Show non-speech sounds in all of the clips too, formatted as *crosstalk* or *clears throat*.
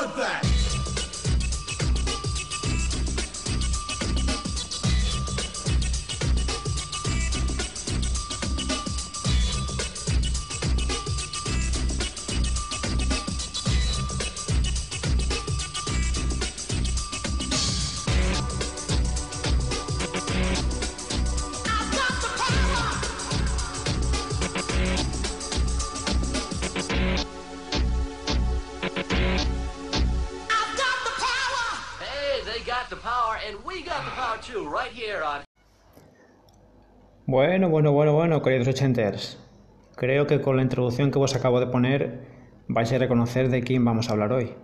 that. 18 enters. Creo que con la introducción que os acabo de poner vais a reconocer de quién vamos a hablar hoy.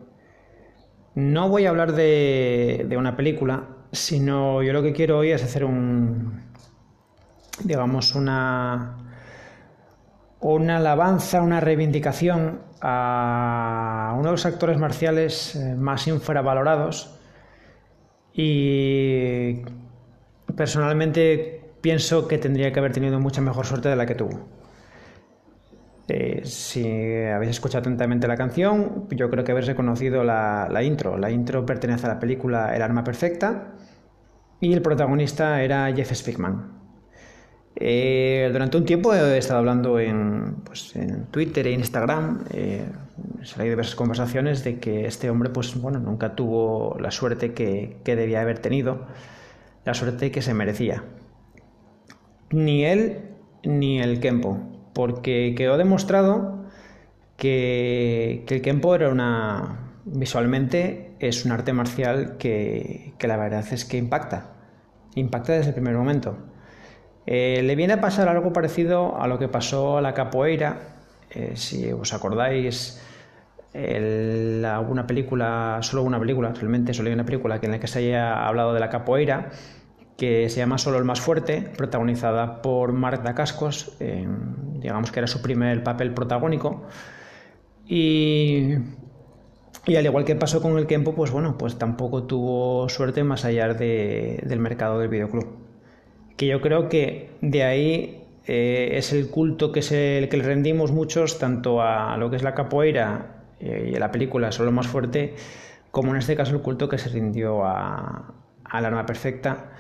No voy a hablar de, de una película, sino yo lo que quiero hoy es hacer un, digamos, una, una alabanza, una reivindicación a uno de los actores marciales eh, más infravalorados y personalmente pienso que tendría que haber tenido mucha mejor suerte de la que tuvo. Eh, si habéis escuchado atentamente la canción, yo creo que habéis reconocido la, intro. La intro pertenece a la película El arma perfecta y el protagonista era Jeff Spickman. Eh, durante un tiempo he estado hablando en, pues, en Twitter e Instagram, eh, salí diversas conversaciones de que este hombre pues, bueno, nunca tuvo la suerte que, que debía haber tenido, la suerte que se merecía ni él ni el Kempo, porque quedó demostrado que, el Kempo era una. visualmente es un arte marcial que, la verdad es que impacta, impacta desde el primer momento. Eh, le viene a pasar algo parecido a lo que pasó a la capoeira, eh, si os acordáis. una película, solo una película, realmente solo hay una película en la que se haya hablado de la capoeira, que se llama Solo el más fuerte, protagonizada por Marta Cascos, digamos que era su primer papel protagónico. Y, al igual que pasó con el tiempo, pues bueno, pues tampoco tuvo suerte más allá del mercado del videoclub. Que yo creo que de ahí eh, es el culto que, es el que le rendimos muchos, tanto a lo que es la capoeira eh, y a la película Solo el más fuerte, como en este caso el culto que se rindió a, al arma perfecta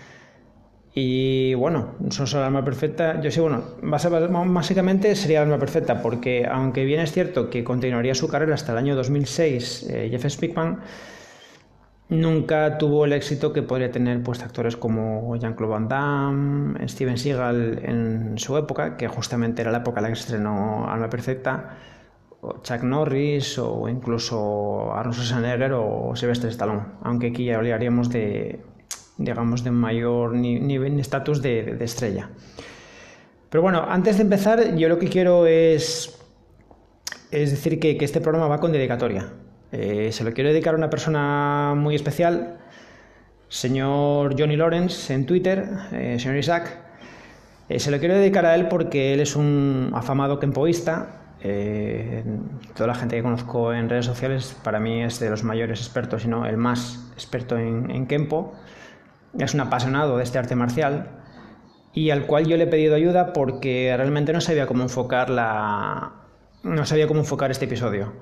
y bueno, son solo alma perfecta. Yo sí, bueno, básicamente sería el alma perfecta, porque aunque bien es cierto que continuaría su carrera hasta el año 2006, eh, Jeff Speakman nunca tuvo el éxito que podría tener pues, actores como Jean-Claude Van Damme, Steven Seagal en su época, que justamente era la época en la que estrenó Alma Perfecta, o Chuck Norris, o incluso Arnold Schwarzenegger o Sylvester Stallone, aunque aquí ya hablaríamos de digamos, de mayor nivel, estatus de, estrella. Pero bueno, antes de empezar, yo lo que quiero es, es decir que, este programa va con dedicatoria. Eh, se lo quiero dedicar a una persona muy especial, señor Johnny Lawrence en Twitter, eh, señor Isaac. Eh, se lo quiero dedicar a él porque él es un afamado kempoísta. toda la gente que conozco en redes sociales, para mí es de los mayores expertos, si no el más experto en, en kempo es un apasionado de este arte marcial y al cual yo le he pedido ayuda porque realmente no sabía cómo enfocar la no sabía cómo enfocar este episodio.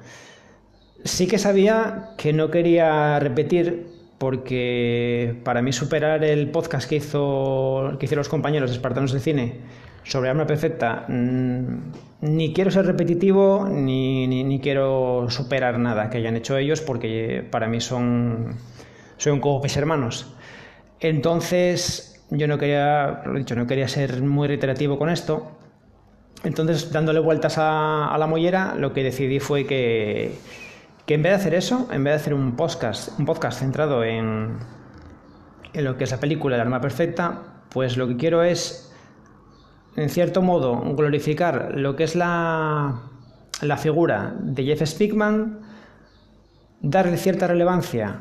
Sí que sabía que no quería repetir porque para mí superar el podcast que hizo que hicieron los compañeros de Espartanos de Cine sobre Arma Perfecta mm, ni quiero ser repetitivo ni, ni, quiero superar nada que hayan hecho ellos porque para mí son son como mis hermanos. Entonces, yo no quería, lo dicho, no quería ser muy reiterativo con esto. Entonces, dándole vueltas a, la mollera, lo que decidí fue que, en vez de hacer eso, en vez de hacer un podcast, un podcast centrado en, en lo que es la película El arma perfecta, pues lo que quiero es, en cierto modo, glorificar lo que es la, la figura de Jeff Spickman, darle cierta relevancia,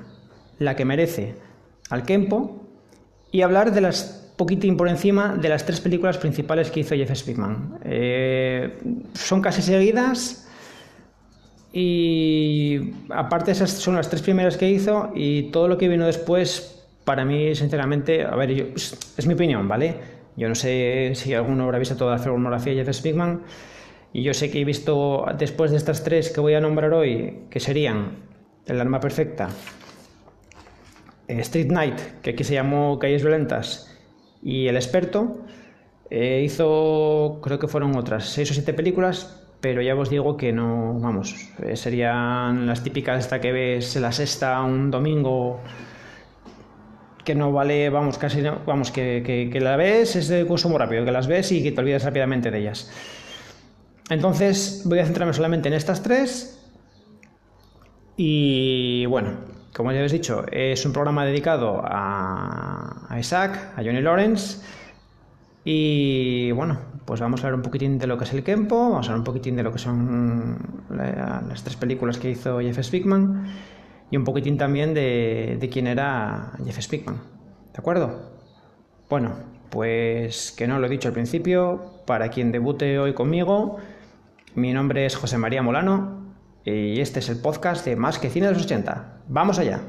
la que merece, al Kempo, y hablar de las poquitín por encima de las tres películas principales que hizo Jeff Speakman. Eh, son casi seguidas y aparte esas son las tres primeras que hizo y todo lo que vino después para mí sinceramente, a ver, es, mi opinión, ¿vale? Yo no sé si alguno habrá visto toda la filmografía de Jeff Speakman. Y yo sé que he visto después de estas tres que voy a nombrar hoy, que serían El arma perfecta, Street Night, que aquí se llamó Calles Violentas, y El experto, eh, hizo, creo que fueron otras seis o siete películas, pero ya os digo que no, vamos, eh, serían las típicas esta que ves la sexta un domingo que no vale, vamos, casi no, vamos, que, que, la ves es de consumo rápido, que las ves y que te olvidas rápidamente de ellas. Entonces voy a centrarme solamente en estas tres y bueno, como ya habéis dicho, es un programa dedicado a, Isaac, a Johnny Lawrence y bueno, pues vamos a ver un poquitín de lo que es el Kempo, vamos a ver un poquitín de lo que son las tres películas que hizo Jeff Speakman y un poquitín también de, de quién era Jeff Speakman. ¿De acuerdo? Bueno, pues que no lo he dicho al principio, para quien debute hoy conmigo, mi nombre es José María Molano y este es el podcast de Más que Cine de los 80. ¡Vamos allá!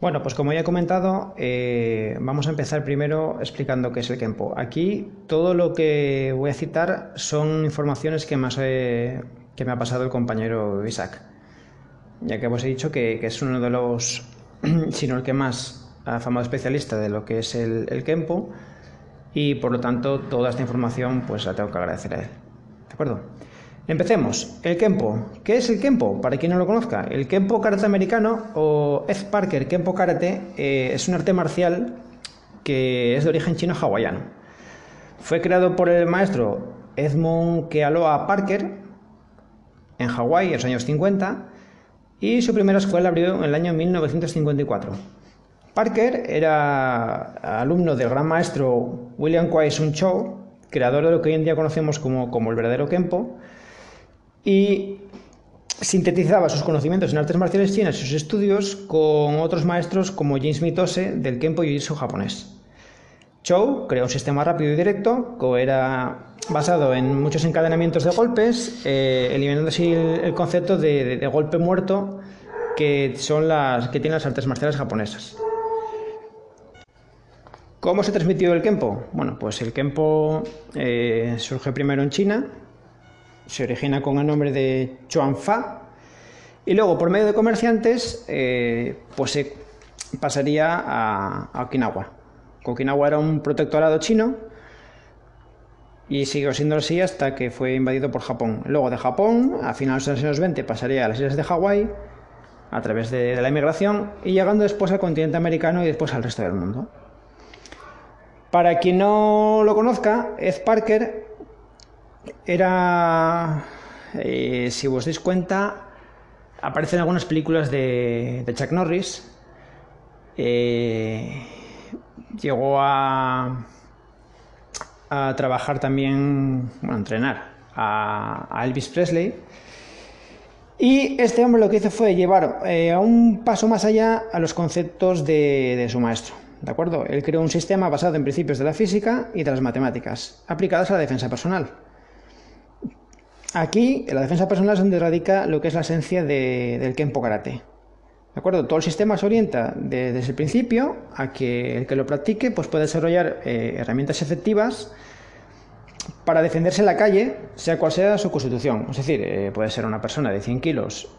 Bueno, pues como ya he comentado, eh, vamos a empezar primero explicando qué es el Kempo. Aquí todo lo que voy a citar son informaciones que, que me ha pasado el compañero Isaac, ya que os he dicho que, es uno de los, *clears throat* sino el que más afamado especialista de lo que es el, el y por lo tanto toda esta información pues la tengo que agradecer a él. ¿De acuerdo? Empecemos. El Kempo. ¿Qué es el Kempo? Para quien no lo conozca, el Kempo Karate americano o Ed Parker Kempo Karate eh, es un arte marcial que es de origen chino-hawaiano. Fue creado por el maestro Edmund Kealoha Parker en Hawái en los años 50 y su primera escuela abrió en el año 1954. Parker era alumno del gran maestro William Kwai Sun Cho, creador de lo que hoy en día conocemos como, como el verdadero Kempo, y sintetizaba sus conocimientos en artes marciales chinas y sus estudios con otros maestros como James Mitose del Kenpo Jiu-Jitsu japonés. Chou creó un sistema rápido y directo que era basado en muchos encadenamientos de golpes, eh, eliminando así el, concepto de, golpe muerto que son las que tienen las artes marciales japonesas. ¿Cómo se transmitió el Kenpo? Bueno, pues el Kenpo eh, surge primero en China, se origina con el nombre de Chuanfa y luego por medio de comerciantes eh, pues se pasaría a, Okinawa. Okinawa era un protectorado chino y siguió siendo así hasta que fue invadido por Japón. Luego de Japón, a finales de los años 20, pasaría a las islas de Hawái a través de, de la inmigración y llegando después al continente americano y después al resto del mundo. Para quien no lo conozca, Ed Parker era, eh, si os dais cuenta, aparecen algunas películas de, Chuck Norris. Eh, llegó a, a trabajar también, bueno, a entrenar a, Elvis Presley. Y este hombre lo que hizo fue llevar eh, a un paso más allá a los conceptos de, de, su maestro. ¿De acuerdo? Él creó un sistema basado en principios de la física y de las matemáticas, aplicadas a la defensa personal. Aquí, la defensa personal es donde radica lo que es la esencia del Kenpo Karate. ¿De acuerdo? Todo el sistema se orienta desde el principio a que el que lo practique pues, pueda desarrollar eh, herramientas efectivas para defenderse en la calle, sea cual sea su constitución. Es decir, eh, puede ser una persona de 100 kilos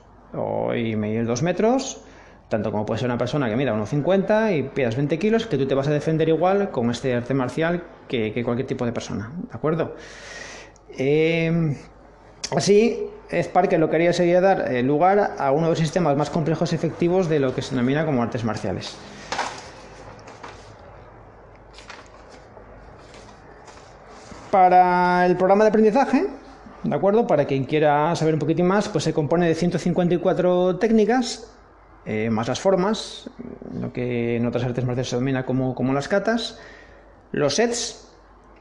y medir 2 metros, tanto como puede ser una persona que mida 1,50 y pidas 20 kilos, que tú te vas a defender igual con este arte marcial que, que cualquier tipo de persona. ¿De acuerdo? Eh, Así, Spark lo quería seguir dar eh, lugar a uno de los sistemas más complejos y efectivos de lo que se denomina como artes marciales. Para el programa de aprendizaje, ¿de acuerdo? Para quien quiera saber un poquitín más, pues se compone de 154 técnicas, eh, más las formas, lo que en otras artes marciales se denomina como, como las catas, los sets,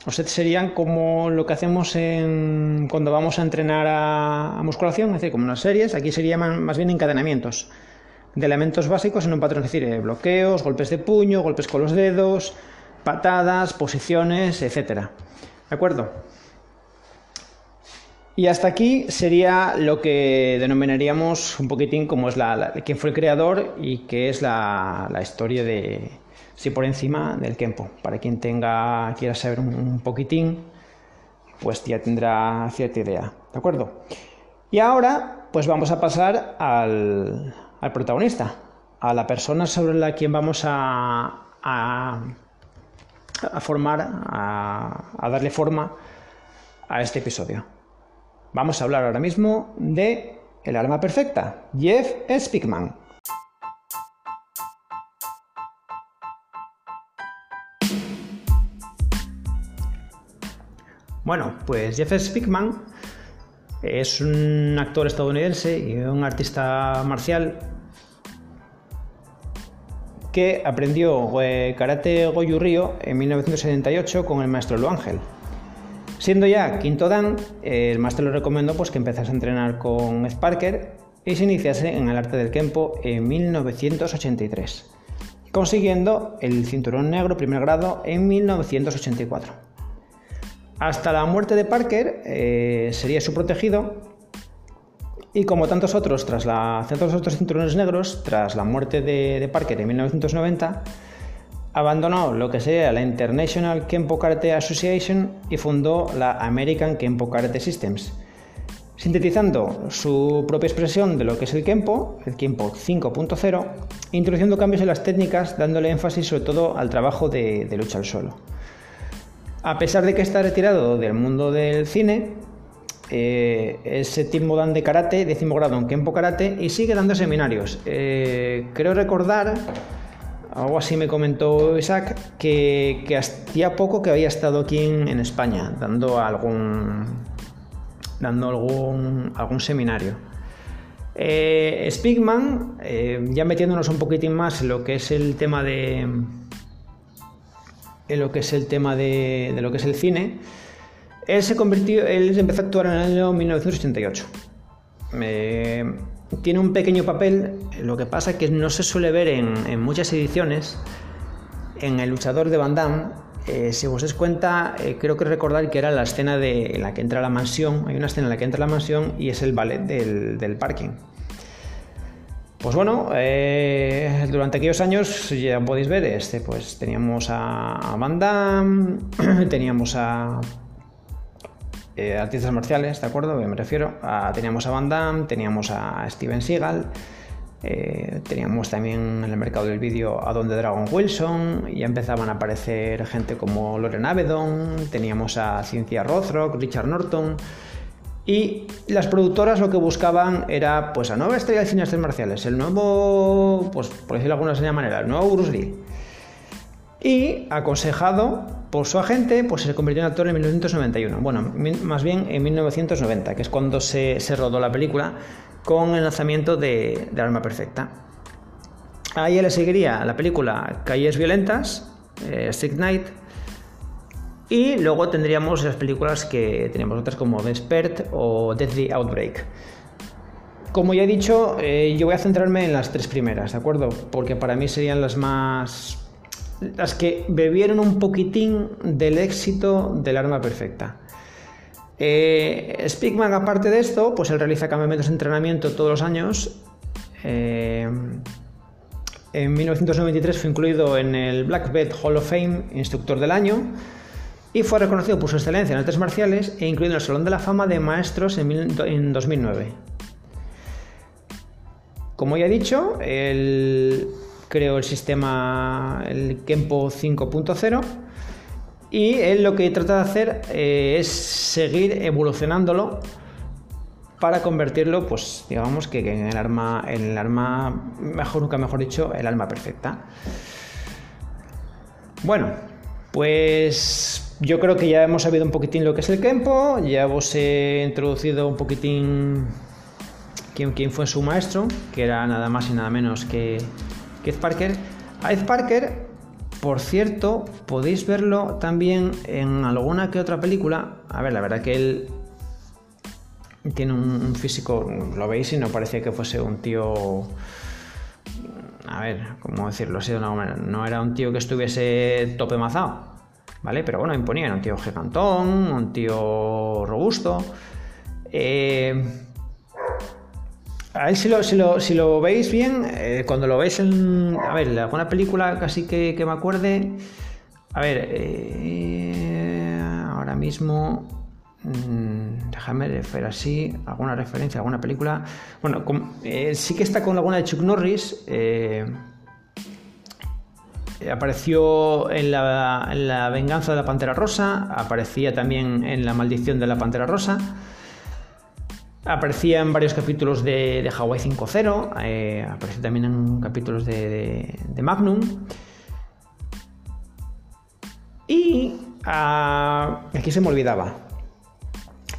los sets serían como lo que hacemos cuando vamos a entrenar a, musculación, es decir, como unas series. Aquí serían más bien encadenamientos de elementos básicos en un patrón, es decir, eh, bloqueos, golpes de puño, golpes con los dedos, patadas, posiciones, etcétera. ¿De acuerdo? Y hasta aquí sería lo que denominaríamos un poquitín como es la, quién fue el creador y qué es la historia de, por encima del Kempo. Para quien tenga, quiera saber un, poquitín, pues ya tendrá cierta idea, ¿de acuerdo? Y ahora, pues vamos a pasar al, protagonista, a la persona sobre la quien vamos a, formar, a, a darle forma a este episodio. Vamos a hablar ahora mismo de el alma perfecta, Jeff Spickman. Bueno, pues Jeff Spickman es un actor estadounidense y un artista marcial que aprendió eh, karate Goju Ryo en 1978 con el maestro Lu Ángel. Siendo ya quinto dan, el maestro le recomendó pues, que empezase a entrenar con Ed Parker y se iniciase en el arte del Kempo en 1983, consiguiendo el cinturón negro primer grado en 1984. Hasta la muerte de Parker eh, sería su protegido y como tantos otros, tras la, otros cinturones negros, tras la muerte de, de Parker en 1990, abandonó lo que sería la International Kempo Karate Association y fundó la American Kempo Karate Systems, sintetizando su propia expresión de lo que es el Kempo, el Kempo 5.0, introduciendo cambios en las técnicas, dándole énfasis sobre todo al trabajo de, lucha al suelo. A pesar de que está retirado del mundo del cine, eh, es séptimo dan de karate, décimo grado en Kempo Karate y sigue dando seminarios. Eh, creo recordar algo así me comentó Isaac, que, hacía poco que había estado aquí en, España dando algún, dando algún, algún seminario. Eh, Spigman, eh, ya metiéndonos un poquitín más en lo que es el tema de. En lo que es el tema de, lo que es el cine, él se convirtió. él empezó a actuar en el año 1988 tiene un pequeño papel, lo que pasa es que no se suele ver en, muchas ediciones. En El luchador de Van Damme, eh, si os dais cuenta, eh, creo que recordar que era la escena de, en la que entra la mansión, hay una escena en la que entra la mansión y es el ballet del, parking. Pues bueno, eh, durante aquellos años ya podéis ver, este, pues teníamos a, Van Damme, *clears throat* teníamos a eh, artistas marciales, ¿de acuerdo? Me refiero. Teníamos a Van Damme, teníamos a Steven Seagal, eh, teníamos también en el mercado del vídeo a Donde Dragon Wilson, ya empezaban a aparecer gente como Loren Avedon, teníamos a Cynthia Rothrock, Richard Norton. Y las productoras lo que buscaban era pues a nueva estrella de cine marciales, el nuevo, pues por decirlo de alguna manera, el nuevo Bruce Lee. Y aconsejado por su agente, pues se convirtió en actor en 1991. Bueno, más bien en 1990, que es cuando se, rodó la película con el lanzamiento de, Arma Perfecta. Ahí le seguiría la película Calles Violentas, eh, Night, y luego tendríamos las películas que teníamos otras como Despert o Deadly Outbreak. Como ya he dicho, eh, yo voy a centrarme en las tres primeras, ¿de acuerdo? Porque para mí serían las más las que bebieron un poquitín del éxito del arma perfecta. Eh, aparte de esto, pues él realiza campamentos de entrenamiento todos los años. Eh, en 1993 fue incluido en el Black Belt Hall of Fame, instructor del año, y fue reconocido por su excelencia en artes marciales e incluido en el Salón de la Fama de Maestros en, en 2009. Como ya he dicho, el, creó el sistema, el Kempo 5.0 y él lo que trata de hacer eh, es seguir evolucionándolo para convertirlo, pues digamos que en el arma, en el arma, mejor nunca mejor dicho, el alma perfecta. Bueno, pues yo creo que ya hemos sabido un poquitín lo que es el Kempo, ya os he introducido un poquitín quién, fue su maestro, que era nada más y nada menos que Ed Parker. A Ed Parker, por cierto, podéis verlo también en alguna que otra película. A ver, la verdad que él tiene un físico, lo veis y no parece que fuese un tío... A ver, ¿cómo decirlo así de una manera? No era un tío que estuviese tope mazado, ¿vale? Pero bueno, imponía, era un tío gigantón, un tío robusto. Eh, a él si lo, si lo, veis bien, eh, cuando lo veis en... A ver, alguna película casi que, me acuerde... A ver, eh, ahora mismo Mm, déjame ver así, alguna referencia, alguna película. Bueno, eh, sí que está con alguna de Chuck Norris. Eh, apareció en la, venganza de la Pantera Rosa, aparecía también en La maldición de la Pantera Rosa, aparecía en varios capítulos de, de Hawaii 5.0, eh, apareció también en capítulos de, Magnum. Y ah, aquí se me olvidaba.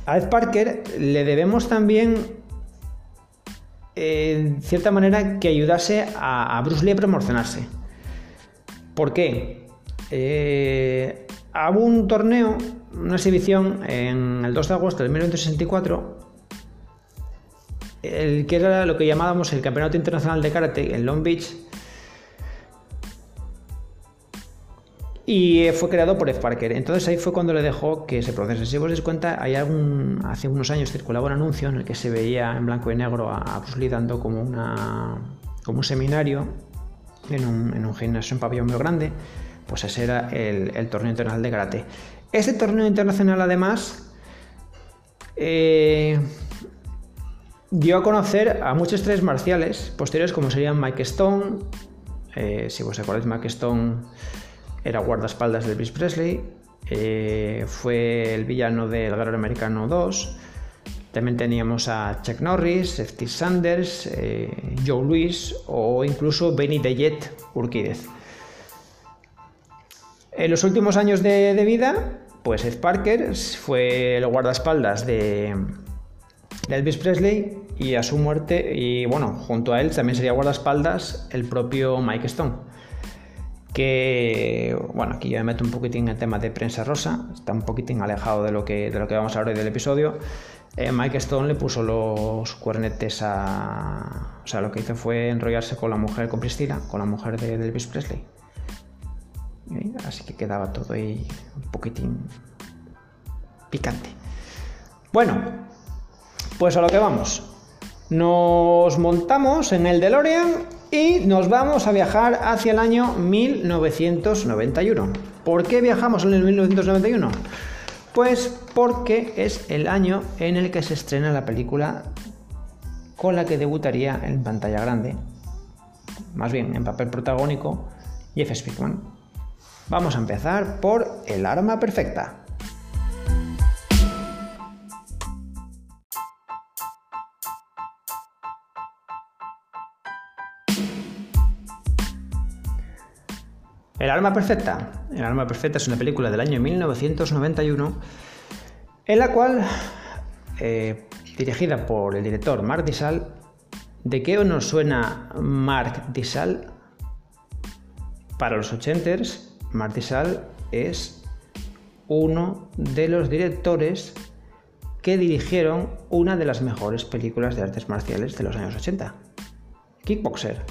A Ed Parker le debemos también, en cierta manera, que ayudase a, a Bruce Lee a promocionarse. ¿Por qué? Eh, hubo un torneo, una exhibición en el 2 de agosto de 1964, el que era lo que llamábamos el Campeonato Internacional de Karate en Long Beach, y fue creado por Ed Parker. Entonces ahí fue cuando le dejó que se procese. Si os dais cuenta, hay algún, hace unos años circulaba un anuncio en el que se veía en blanco y negro a Bruce Lee dando como, una, como un seminario en un, en un gimnasio, un pabellón muy grande, pues ese era el, torneo internacional de karate. Este torneo internacional además eh, dio a conocer a muchos tres marciales posteriores como serían Mike Stone, eh, si vos acordáis Mike Stone era guardaespaldas de Elvis Presley, eh, fue el villano del Guerrero Americano 2, también teníamos a Chuck Norris, Steve Sanders, eh, Joe Louis o incluso Benny the Jet Urquídez. En los últimos años de, vida, pues Ed Parker fue el guardaespaldas de, Elvis Presley y a su muerte, y bueno, junto a él también sería guardaespaldas el propio Mike Stone. Que, bueno, aquí yo me meto un poquitín en el tema de prensa rosa, está un poquitín alejado de lo que, de lo que vamos a hablar hoy del episodio, eh, Mike Stone le puso los cuernetes a... O sea, lo que hizo fue enrollarse con la mujer, con Priscilla, con la mujer de Elvis Presley. Así que quedaba todo ahí un poquitín picante. Bueno, pues a lo que vamos. Nos montamos en el DeLorean y nos vamos a viajar hacia el año 1991. ¿Por qué viajamos en el 1991? Pues porque es el año en el que se estrena la película con la que debutaría en pantalla grande, más bien en papel protagónico, Jeff Speakman. Vamos a empezar por El arma perfecta. El arma perfecta. El arma perfecta es una película del año 1991 en la cual, eh, dirigida por el director Mark Dissal, ¿de qué nos suena Mark Dissal? Para los ochenters, Mark Dissal es uno de los directores que dirigieron una de las mejores películas de artes marciales de los años 80, Kickboxer.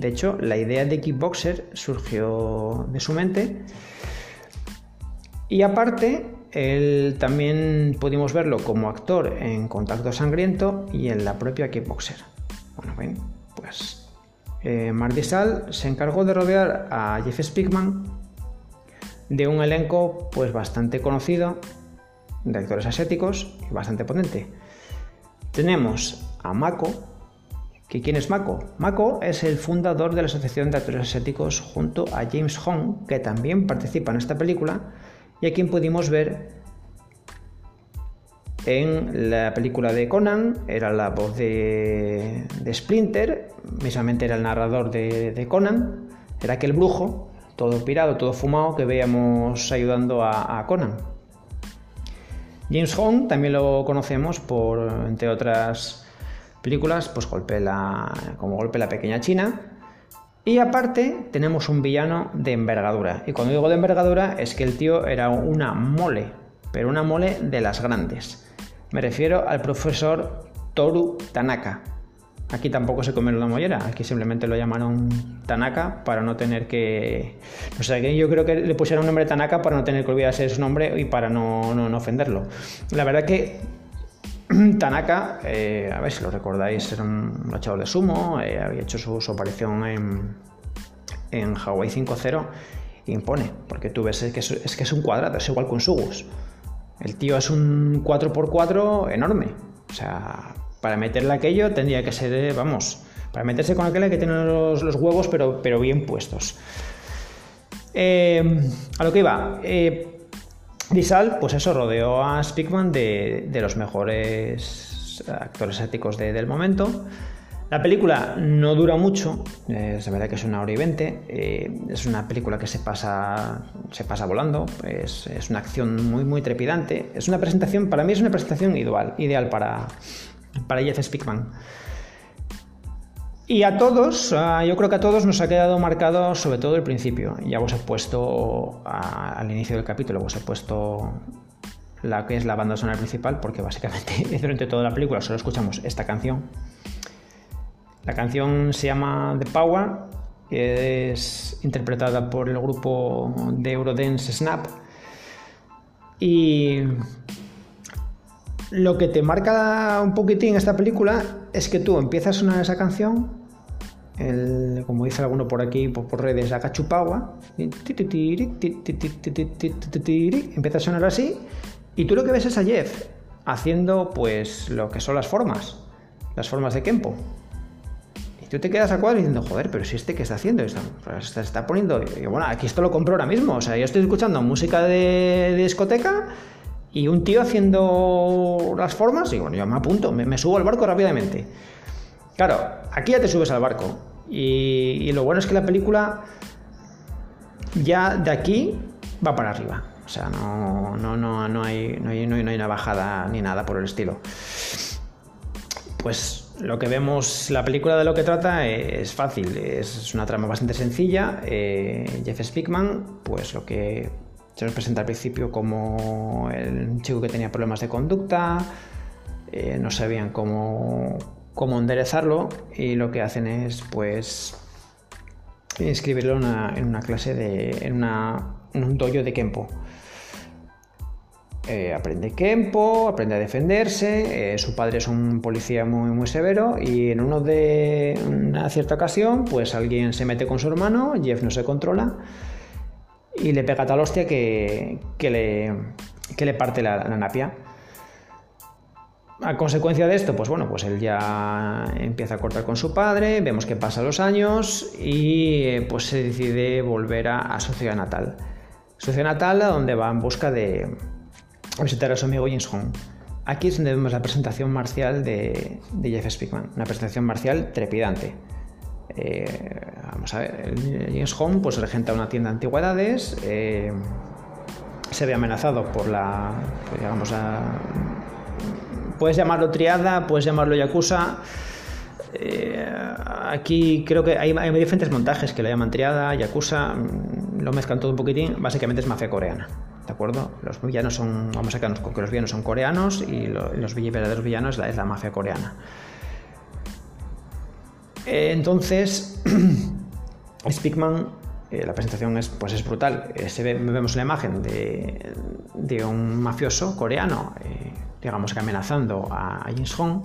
De hecho, la idea de Kickboxer surgió de su mente. Y aparte, él también pudimos verlo como actor en Contacto Sangriento y en la propia Kickboxer. Bueno, bien, pues eh, Mardisal se encargó de rodear a Jeff Speakman de un elenco pues bastante conocido de actores asiáticos y bastante potente. Tenemos a Mako, quién es Mako? Mako es el fundador de la Asociación de Actores Asiáticos junto a James Hong, que también participa en esta película y a quien pudimos ver en la película de Conan, era la voz de, Splinter, mismamente era el narrador de, Conan, era aquel brujo, todo pirado, todo fumado, que veíamos ayudando a, a Conan. James Hong también lo conocemos por, entre otras películas, pues golpe como Golpe la Pequeña China. Y aparte tenemos un villano de envergadura. Y cuando digo de envergadura es que el tío era una mole, pero una mole de las grandes. Me refiero al profesor Toru Tanaka. Aquí tampoco se comió la mollera, aquí simplemente lo llamaron Tanaka para no tener que... O sea, que yo creo que le pusieron un nombre Tanaka para no tener que olvidarse de su nombre y para no, no ofenderlo. La verdad que *clears throat* Tanaka, eh, a ver si lo recordáis, era un luchador de sumo, eh, había hecho su, aparición en, en Hawaii 5-0 impone, porque tú ves que es, que es un cuadrado, es igual con Sugus. El tío es un 4x4 enorme. O sea, para meterle aquello tendría que ser, vamos, para meterse con aquello hay que tener los, los huevos pero, pero bien puestos. Eh, a lo que iba. Disal, pues eso, rodeó a Spickman de, de los mejores actores éticos de, del momento. La película no dura mucho, es verdad que es una hora y veinte, eh, es una película que se pasa, se pasa volando, es, es, una acción muy, muy trepidante, es una presentación, para mí es una presentación ideal, ideal para, para Jeff Spickman. Y a todos, yo creo que a todos nos ha quedado marcado sobre todo el principio. Ya os he puesto a, al inicio del capítulo, os he puesto la que es la banda sonora principal, porque básicamente *laughs* durante toda la película solo escuchamos esta canción. La canción se llama The Power, es interpretada por el grupo de Eurodance Snap. Y lo que te marca un poquitín esta película es que tú empiezas a sonar esa canción, como dice alguno por aquí, por, por redes, la cachupagua, empieza a sonar así, y tú lo que ves es a Jeff haciendo pues lo que son las formas, las formas de Kempo. Y tú te quedas a cuadro diciendo, joder, pero si este que está haciendo, está, está, poniendo, bueno, aquí esto lo compro ahora mismo, o sea, yo estoy escuchando música de, de discoteca y un tío haciendo las formas, y bueno, yo me apunto, me, subo al barco rápidamente. Claro, aquí ya te subes al barco. Y, lo bueno es que la película ya de aquí va para arriba. O sea, no, no, no, no, hay, no, hay, no, hay, una bajada ni nada por el estilo. Pues lo que vemos, la película de lo que trata es fácil, es una trama bastante sencilla. Eh, Jeff Spickman, pues lo que se nos presenta al principio como el chico que tenía problemas de conducta, eh, no sabían cómo, cómo enderezarlo y lo que hacen es pues inscribirlo en una, clase de en, una, en, un dojo de Kempo. Eh, aprende Kempo, aprende a defenderse, eh, su padre es un policía muy, muy severo y en uno de una cierta ocasión pues alguien se mete con su hermano, Jeff no se controla y le pega tal hostia que, que le parte la, la, napia. A consecuencia de esto, pues bueno, pues él ya empieza a cortar con su padre, vemos que pasan los años y pues se decide volver a, a su ciudad natal. Su ciudad natal donde va en busca de visitar a su amigo James Hong. Aquí es donde vemos la presentación marcial de, Jeff Spickman, una presentación marcial trepidante. Eh, vamos a ver, James Home pues regenta una tienda de antigüedades, eh, se ve amenazado por la, digamos, a, puedes llamarlo triada, puedes llamarlo yakuza. Eh, aquí creo que hay, diferentes montajes que lo llaman triada, yakuza, mm, lo mezclan todo un poquitín, básicamente es mafia coreana. ¿De acuerdo? Los villanos son, vamos a quedarnos con que los villanos son coreanos y lo, los verdaderos villanos es la, la mafia coreana. Eh, entonces, *clears throat* Spickman, eh, la presentación es, pues es brutal. Eh, se ve, vemos una imagen de, un mafioso coreano, eh, digamos que amenazando a, a James Hong.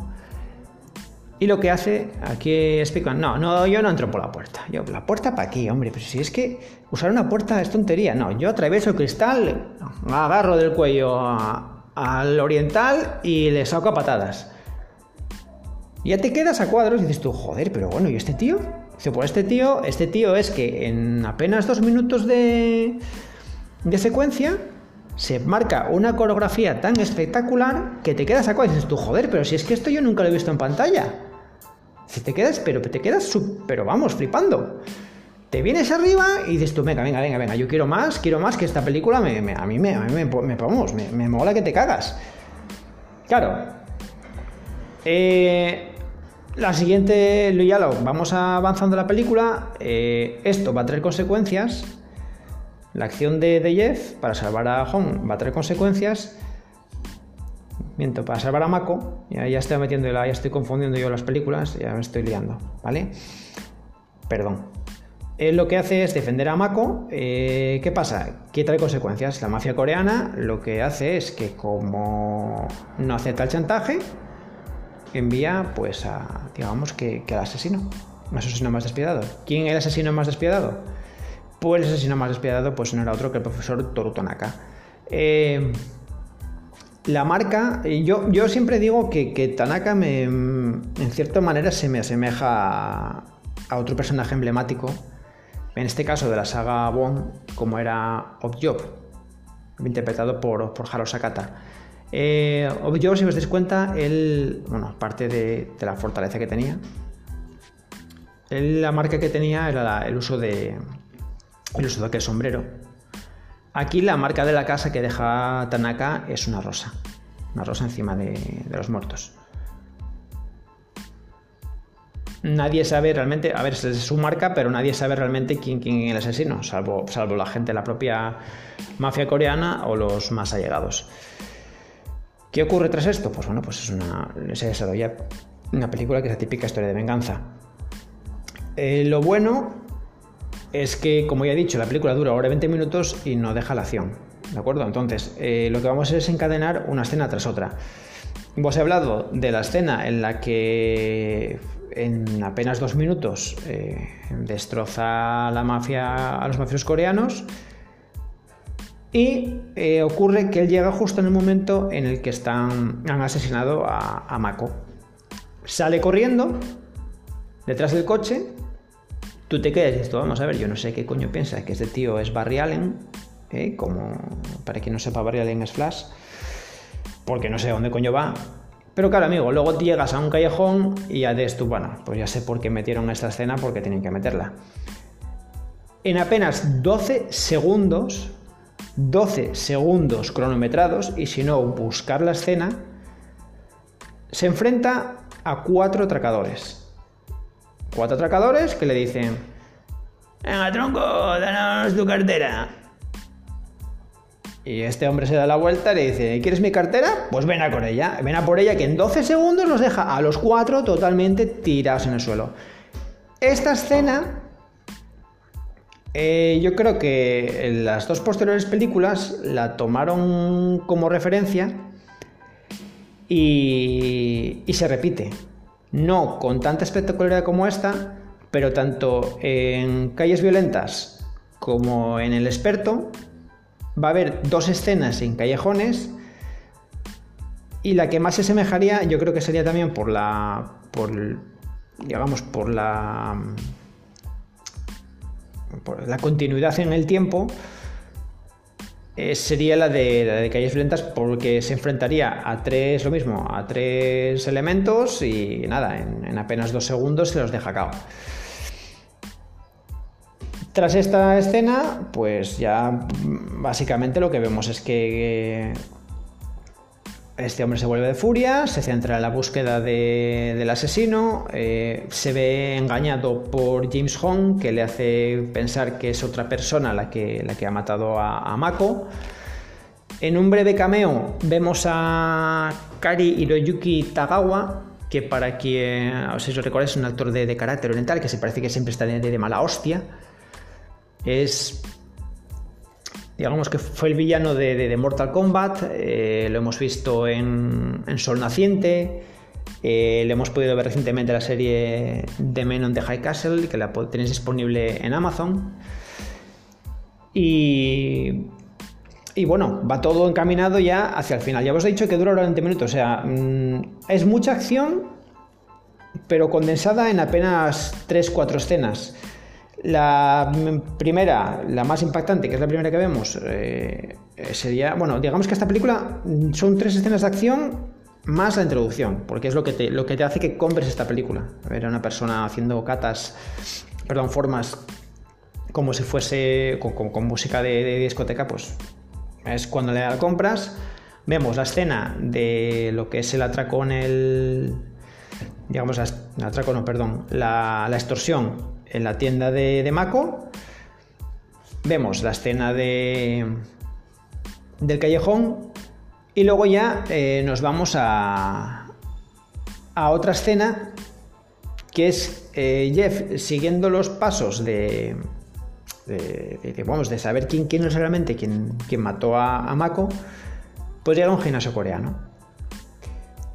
Y lo que hace aquí Spickman, no, no, yo no entro por la puerta. Yo, la puerta para aquí, hombre, pero si es que usar una puerta es tontería. No, yo atravieso el cristal, agarro del cuello al oriental y le saco a patadas. Y ya te quedas a cuadros y dices tú, joder, pero bueno, ¿y este tío? Dice, pues este tío, este tío es que en apenas dos minutos de, de secuencia se marca una coreografía tan espectacular que te quedas a y dices tú, joder, pero si es que esto yo nunca lo he visto en pantalla. Si te quedas, pero te quedas, pero vamos, flipando. Te vienes arriba y dices tú, venga, venga, venga, venga, yo quiero más, quiero más que esta película me, a mí me, a mí me, vamos, me mola que te cagas. Claro. Eh, la siguiente, ya lo vamos avanzando la película. Eh, esto va a traer consecuencias. La acción de, Jeff para salvar a Hong va a traer consecuencias. Miento, para salvar a Mako. Ya, ya estoy metiendo, ya estoy confundiendo yo las películas, ya me estoy liando, ¿vale? Perdón. Él lo que hace es defender a Mako. Eh, ¿Qué pasa? ¿Qué trae consecuencias? La mafia coreana lo que hace es que, como no acepta el chantaje, envía pues a, digamos que, que al asesino, un asesino más despiadado. ¿Quién es el asesino más despiadado? Pues el asesino más despiadado pues no era otro que el profesor Torutonaka. Eh, la marca, yo, yo siempre digo que, Tanaka me, en cierta manera se me asemeja a, otro personaje emblemático, en este caso de la saga Bond, como era Objob, interpretado por, por Haro Sakata. Eh, Objob, si os dais cuenta, él, bueno, parte de, la fortaleza que tenía, la marca que tenía era el uso de el uso de aquel sombrero Aquí la marca de la casa que deja Tanaka es una rosa. Una rosa encima de, los muertos. Nadie sabe realmente, a ver, es su marca, pero nadie sabe realmente quién, quién es el asesino, salvo, salvo la gente la propia mafia coreana o los más allegados. ¿Qué ocurre tras esto? Pues bueno, pues es una, se desarrolla una película que es la típica historia de venganza. Eh, lo bueno es que, como ya he dicho, la película dura ahora 20 minutos y no deja la acción. ¿De acuerdo? Entonces, eh, lo que vamos a hacer es encadenar una escena tras otra. Vos he hablado de la escena en la que en apenas dos minutos eh, destroza la mafia a los mafiosos coreanos. Y eh, ocurre que él llega justo en el momento en el que están, han asesinado a, a Mako. Sale corriendo detrás del coche Tú te quedas y dices, vamos a ver, yo no sé qué coño piensas, que este tío es Barry Allen, ¿eh? como para quien no sepa, Barry Allen es Flash, porque no sé dónde coño va. Pero claro, amigo, luego llegas a un callejón y ya de tú, bueno, pues ya sé por qué metieron esta escena, porque tienen que meterla. En apenas 12 segundos, 12 segundos cronometrados, y si no, buscar la escena, se enfrenta a cuatro atracadores cuatro atracadores que le dicen, venga tronco, danos tu cartera. Y este hombre se da la vuelta y le dice, ¿quieres mi cartera? Pues ven a por ella. Ven a por ella que en 12 segundos los deja a los cuatro totalmente tirados en el suelo. Esta escena, eh, yo creo que las dos posteriores películas la tomaron como referencia y se repite. No con tanta espectacularidad como esta, pero tanto en Calles Violentas como en El Experto va a haber dos escenas en callejones y la que más se asemejaría yo creo que sería también por la por digamos por la la continuidad en el tiempo eh, sería la de, de calles violentas porque se enfrentaría a tres, lo mismo, a tres elementos y nada, en, apenas dos segundos se los deja cao. Tras esta escena, pues ya básicamente lo que vemos es que este hombre se vuelve de furia, se centra en la búsqueda del asesino, eh, se ve engañado por James Hong, que le hace pensar que es otra persona la que, la que ha matado a, Mako. En un breve cameo vemos a Kari Hiroyuki Tagawa, que para quien os recuerda es un actor de, carácter oriental, que se parece que siempre está de mala hostia. Es digamos que fue el villano de, Mortal Kombat, eh, lo hemos visto en, Sol Naciente, eh, lo hemos podido ver recientemente en la serie The Men on the High Castle, que la tenéis disponible en Amazon. Y, y bueno, va todo encaminado ya hacia el final. Ya os he dicho que dura 20 minutos, o sea, mm, es mucha acción, pero condensada en apenas 3-4 escenas. La primera, la más impactante, que es la primera que vemos, eh, sería, bueno, digamos que esta película son tres escenas de acción más la introducción, porque es lo que te, lo que te hace que compres esta película. Ver a una persona haciendo catas, perdón, formas como si fuese con, música de, discoteca, pues es cuando le la compras. Vemos la escena de lo que es el atraco en el. Digamos, el atraco, no, perdón, la extorsión en la tienda de, Mako. Vemos la escena de, del callejón y luego ya eh, nos vamos a, a otra escena que es eh, Jeff siguiendo los pasos de, de, vamos, de saber quién, quién es realmente quién, mató a, a, Mako, pues llega a un gimnasio coreano.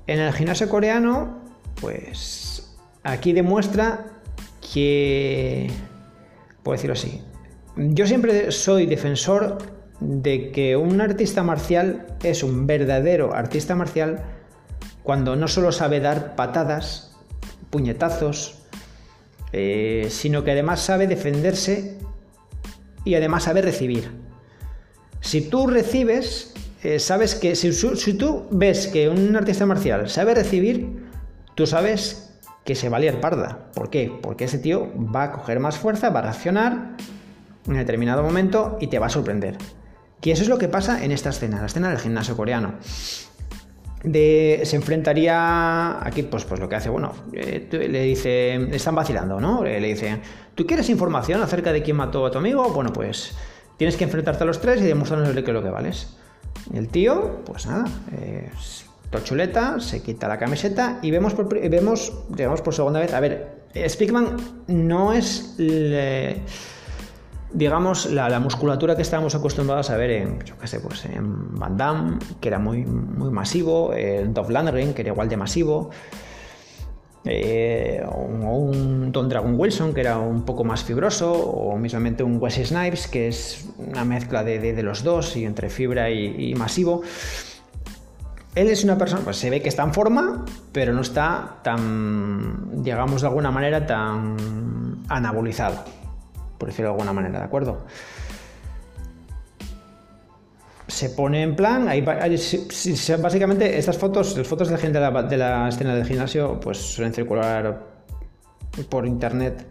En el gimnasio coreano, pues aquí demuestra que, puedo decirlo así, yo siempre soy defensor de que un artista marcial es un verdadero artista marcial cuando no solo sabe dar patadas, puñetazos, eh, sino que además sabe defenderse y además sabe recibir. Si tú recibes, eh, sabes que si, si, tú ves que un artista marcial sabe recibir, tú sabes que se va a liar parda. ¿Por qué? Porque ese tío va a coger más fuerza, va a reaccionar en determinado momento y te va a sorprender. Y eso es lo que pasa en esta escena, la escena del gimnasio coreano. De, se enfrentaría aquí, pues, pues lo que hace, bueno, eh, le dice, le están vacilando, ¿no? Le, dice, ¿tú quieres información acerca de quién mató a tu amigo? Bueno, pues tienes que enfrentarte a los tres y demostrarnos qué es lo que vales. El tío, pues nada, eh, chuleta, se quita la camiseta y vemos por, vemos, digamos, por segunda vez, a ver, Spickman no es digamos, la, musculatura que estábamos acostumbrados a ver en, yo qué sé, pues en Van Damme, que era muy, muy masivo, en Dolph Lundgren, que era igual de masivo, eh, o un Don Dragon Wilson, que era un poco más fibroso, o mismamente un Wesley Snipes, que es una mezcla de, los dos, y entre fibra y, masivo. Él es una persona, pues se ve que está en forma, pero no está tan, digamos de alguna manera, tan anabolizado por decirlo de alguna manera, ¿de acuerdo? Se pone en plan, ahí, básicamente estas fotos, las fotos de gente de la, escena del gimnasio, pues suelen circular por internet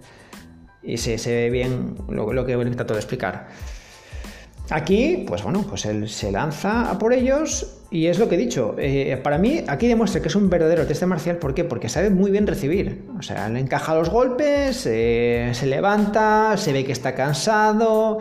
y se, ve bien lo, lo que trato de explicar. Aquí, pues bueno, pues él se lanza a por ellos y es lo que he dicho. Eh, para mí, aquí demuestra que es un verdadero teste marcial. ¿Por qué? Porque sabe muy bien recibir. O sea, le encaja los golpes, eh, se levanta, se ve que está cansado.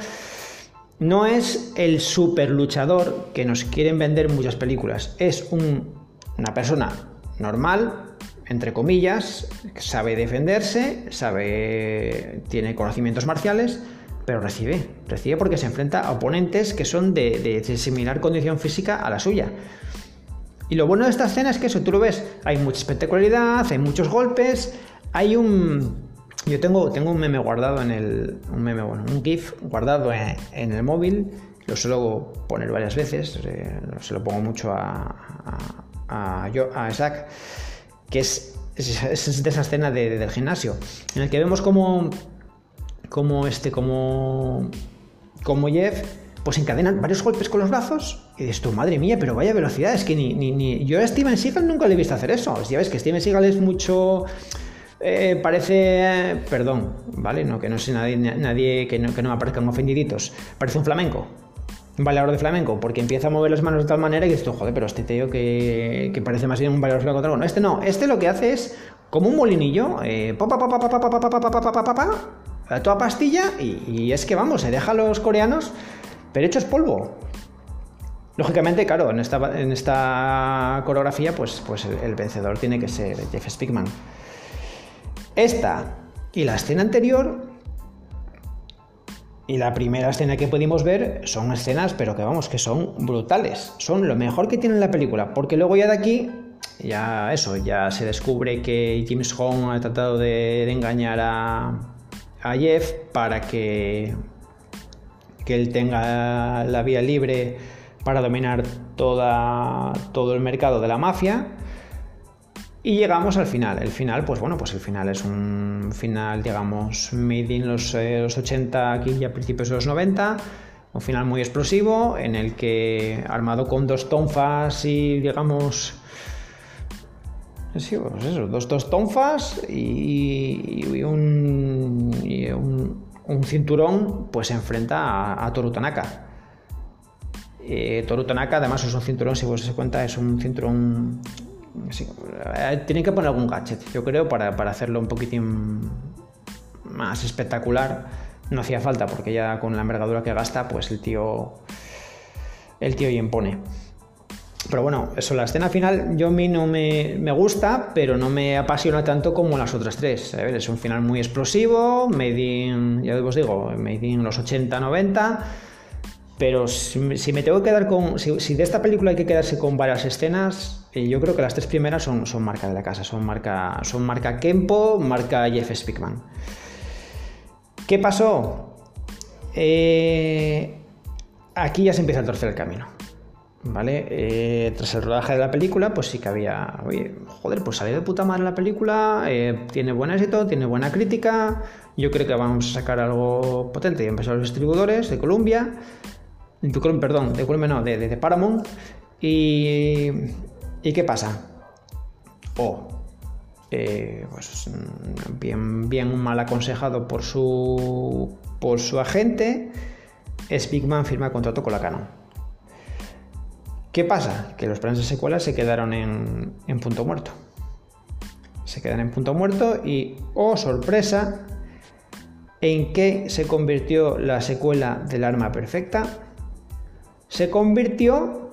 No es el super luchador que nos quieren vender en muchas películas. Es una persona normal, entre comillas, que sabe defenderse, sabe, tiene conocimientos marciales pero recibe, recibe porque se enfrenta a oponentes que son de, similar condición física a la suya. Y lo bueno de esta escena es que eso tú lo ves, hay mucha espectacularidad, hay muchos golpes, hay un... Yo tengo, tengo un meme guardado en el... Un meme, bueno, un GIF guardado en, el móvil, lo suelo poner varias veces, eh, se lo pongo mucho a, a, a, Isaac, que es, es, de esa escena del gimnasio, en el que vemos como como este, como, como Jeff, pues encadenan varios golpes con los brazos y dices tú, madre mía, pero vaya velocidad, es que ni, ni, ni... yo a Steven Seagal nunca le he visto hacer eso. Ya ves que Steven Seagal es mucho... Eh, parece, perdón, ¿vale? No, que no sé nadie, nadie que, no, que no me aparezcan ofendiditos. Parece un flamenco, un bailador de flamenco, porque empieza a mover las manos de tal manera y dices joder, pero este tío que, que parece más bien un bailador flamenco. No, este no, este lo que hace es como un molinillo, eh, pa, pa, pa, a toda pastilla y, es que vamos, se deja a los coreanos pero hechos polvo. Lógicamente, claro, en esta, en esta coreografía, pues, pues el, vencedor tiene que ser Jeff Spickman. Esta y la escena anterior y la primera escena que pudimos ver son escenas, pero que vamos, que son brutales. Son lo mejor que tiene la película, porque luego ya de aquí ya eso, ya se descubre que James Hong ha tratado de engañar a, a Jeff para que, que él tenga la vía libre para dominar toda, todo el mercado de la mafia. Y llegamos al final. El final, pues bueno, pues el final es un final, digamos, made in los, eh, los 80, aquí ya principios de los 90. Un final muy explosivo en el que, armado con dos tonfas y, digamos, Sí, pues eso, dos, dos tonfas y, un, un, cinturón, pues se enfrenta a, a Toru Tanaka. Eh, Toru Tanaka, además, es un cinturón, si vos se cuenta, es un cinturón. Eh, tienen que poner algún gadget, yo creo, para, para hacerlo un poquitín más espectacular. No hacía falta, porque ya con la envergadura que gasta, pues el tío. El tío ya impone. Pero bueno, eso, la escena final yo a mí no me, gusta, pero no me apasiona tanto como las otras tres. es un final muy explosivo, made in, ya os digo, made in los 80, 90. Pero si, me tengo que quedar con. Si, de esta película hay que quedarse con varias escenas, eh, yo creo que las tres primeras son, son marca de la casa. Son marca, son marca Kempo, marca Jeff Spickman. ¿Qué pasó? Eh, aquí ya se empieza a torcer el camino. ¿Vale? Eh, tras el rodaje de la película, pues sí que había. Oye, joder, pues salió de puta madre la película, eh, tiene buen éxito, tiene buena crítica. Yo creo que vamos a sacar algo potente. Y empezaron los distribuidores de Columbia, de, perdón, de Columbia no, de, de, Paramount. Y, ¿Y qué pasa? O, eh, pues bien, bien mal aconsejado por su, por su agente, Spigman firma contrato con la Canon. ¿Qué pasa? Que los planes de secuela se quedaron en, punto muerto. Se quedan en punto muerto y, oh sorpresa, ¿en qué se convirtió la secuela del arma perfecta? Se convirtió,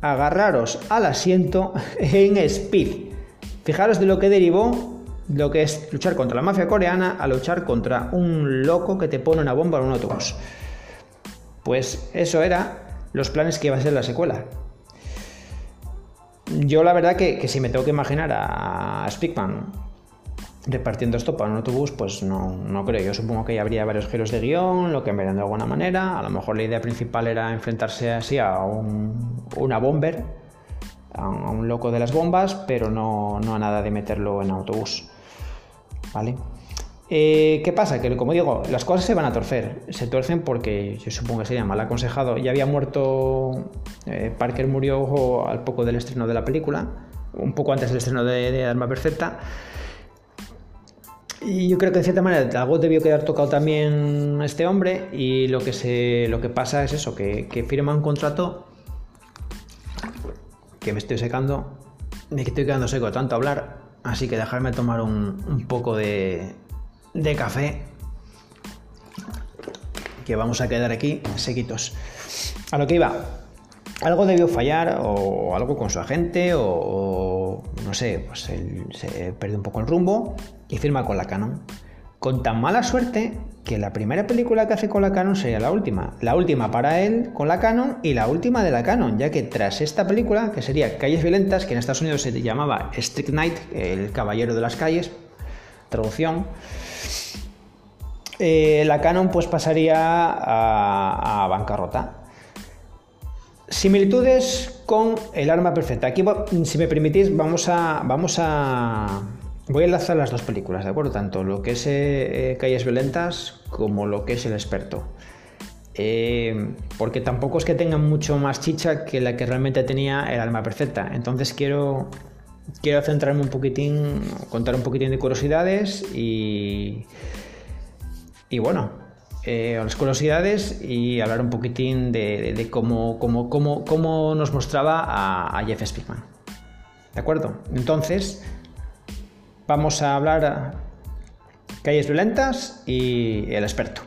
agarraros al asiento, *laughs* en Speed. Fijaros de lo que derivó lo que es luchar contra la mafia coreana a luchar contra un loco que te pone una bomba en un autobús. Pues eso era los planes que iba a ser la secuela. Yo la verdad que, si me tengo que imaginar a, Speakman repartiendo esto para un autobús, pues no, no, creo. Yo supongo que ya habría varios giros de guion, lo que me de alguna manera. A lo mejor la idea principal era enfrentarse así a un, una bomber, a un loco de las bombas, pero no, no a nada de meterlo en autobús. ¿Vale? Eh, ¿Qué pasa? Que como digo, las cosas se van a torcer. Se torcen porque yo supongo que sería mal aconsejado. Ya había muerto. Eh, Parker murió al poco del estreno de la película, un poco antes del estreno de, Arma Perfecta. Y yo creo que de cierta manera algo debió quedar tocado también este hombre. Y lo que, se, lo que pasa es eso: que, firma un contrato. Que me estoy secando. Me estoy quedando seco de tanto hablar. Así que dejarme tomar un poco de, de café que vamos a quedar aquí sequitos. A lo que iba, algo debió fallar o algo con su agente o, no sé, pues él se perdió un poco el rumbo y firma con la Canon. Con tan mala suerte que la primera película que hace con la Canon sería la última. La última para él con la Canon y la última de la Canon, ya que tras esta película, que sería Calles Violentas, que en Estados Unidos se llamaba Strict Knight, el caballero de las calles, traducción, eh, la Canon pues pasaría a, bancarrota. Similitudes con el arma perfecta. Aquí, si me permitís, vamos a, vamos a, voy a enlazar las dos películas, ¿de acuerdo? Tanto lo que es eh, eh, Calles Violentas como lo que es El Experto. porque tampoco es que tengan mucho más chicha que la que realmente tenía el arma perfecta. Entonces quiero, quiero centrarme un poquitín, contar un poquitín de curiosidades y y bueno, eh, las curiosidades y hablar un poquitín de, cómo, cómo, nos mostraba a, Jeff Speakman. ¿De acuerdo? Entonces, vamos a hablar calles violentas y el experto.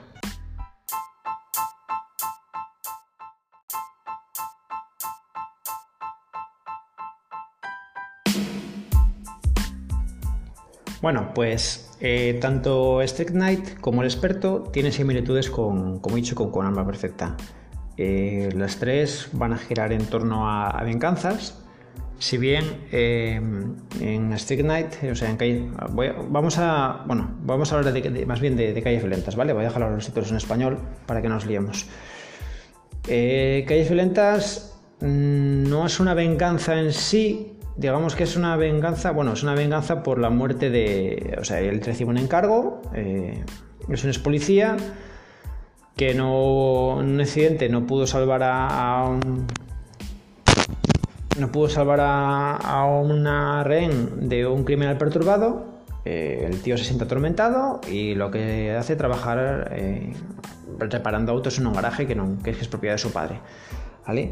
Bueno, pues eh, tanto Strict Knight como el experto tienen similitudes con, como he dicho, con, Arma Perfecta. Eh, las tres van a girar en torno a, venganzas. Si bien eh, en Strict Knight, o sea, en calle, vamos a, bueno, vamos a hablar de, más bien de, calles violentas, ¿vale? Voy a dejar los títulos en español para que no nos liemos. calles violentas mm, no es una venganza en sí, digamos que es una venganza, bueno, es una venganza por la muerte de, o sea, él recibe un encargo, eh, es un ex policía que no, en un accidente no pudo salvar a, un, no pudo salvar a, una rehén de un criminal perturbado. Eh, el tío se siente atormentado y lo que hace es trabajar eh, reparando autos en un garaje que, no, que es propiedad de su padre. ¿vale?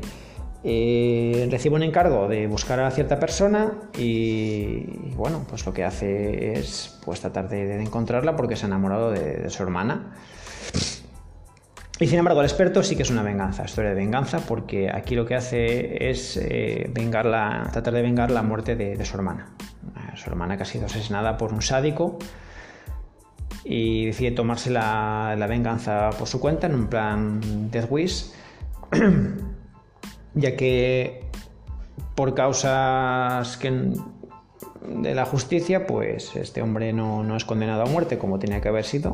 Eh, recibe un encargo de buscar a cierta persona y, bueno, pues lo que hace es pues tratar de, encontrarla porque se ha enamorado de, su hermana. Y sin embargo, el experto sí que es una venganza, historia de venganza, porque aquí lo que hace es eh, tratar de vengar la muerte de, su hermana. Eh, su hermana que ha sido asesinada por un sádico y decide tomarse la, la venganza por su cuenta en un plan Death Wish. *clears throat* ya que por causas de la justicia, pues este hombre no, es condenado a muerte como tenía que haber sido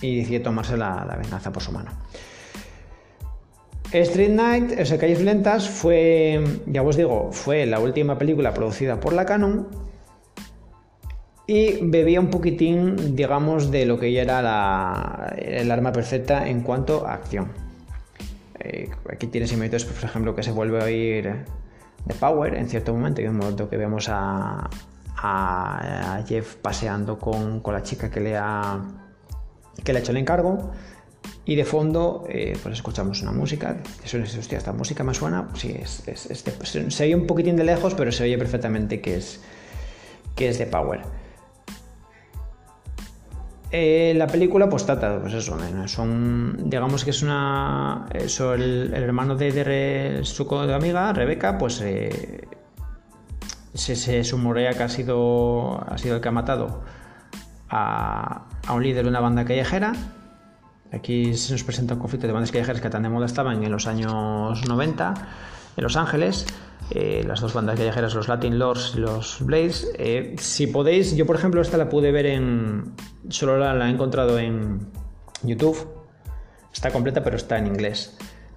y decide tomarse la, venganza por su mano. Street Night, o sea, Calles Lentas, fue, ya os digo, fue la última película producida por la Canon y bebía un poquitín, digamos, de lo que ya era la, el arma perfecta en cuanto a acción. Eh, aquí tienes imágenes, por ejemplo, que se vuelve a oír de Power en cierto momento, y un momento que vemos a, a, Jeff paseando con, con, la chica que le ha, que le ha hecho el encargo. Y de fondo, eh, pues escuchamos una música. Eso es, hostia, esta música me suena. Sí, es, es, de, se oye un poquitín de lejos, pero se oye perfectamente que es, que es de Power. Eh, la película pues trata, pues eso, son, digamos que es una, eso, el, el hermano de, de, su amiga, Rebeca, pues eh, se, se, sumorea que ha sido, ha sido el que ha matado a, a, un líder de una banda callejera. Aquí se nos presenta un conflicto de bandas callejeras que tan de moda estaban en los años 90 en Los Ángeles. Eh, las dos bandas callejeras, los Latin Lords y los Blades. Eh, si podéis, yo por ejemplo esta la pude ver en... Solo la, he encontrado en YouTube. Está completa pero está en inglés.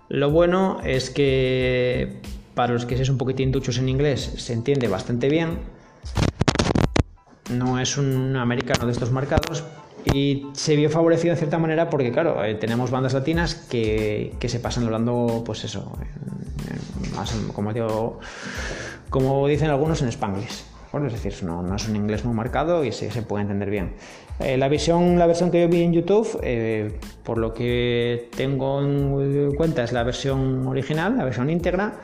Lo bueno es que para los que seáis un poquitín duchos en inglés se entiende bastante bien. No es un americano de estos marcados, y se vio favorecido en cierta manera porque, claro, eh, tenemos bandas latinas que, que, se pasan hablando, pues eso, más como, digo, como dicen algunos en spanglish. Es decir, no, no, es un inglés muy marcado y se, se puede entender bien. Eh, la, visión, la versión que yo vi en YouTube, eh, por lo que tengo en cuenta, es la versión original, la versión íntegra.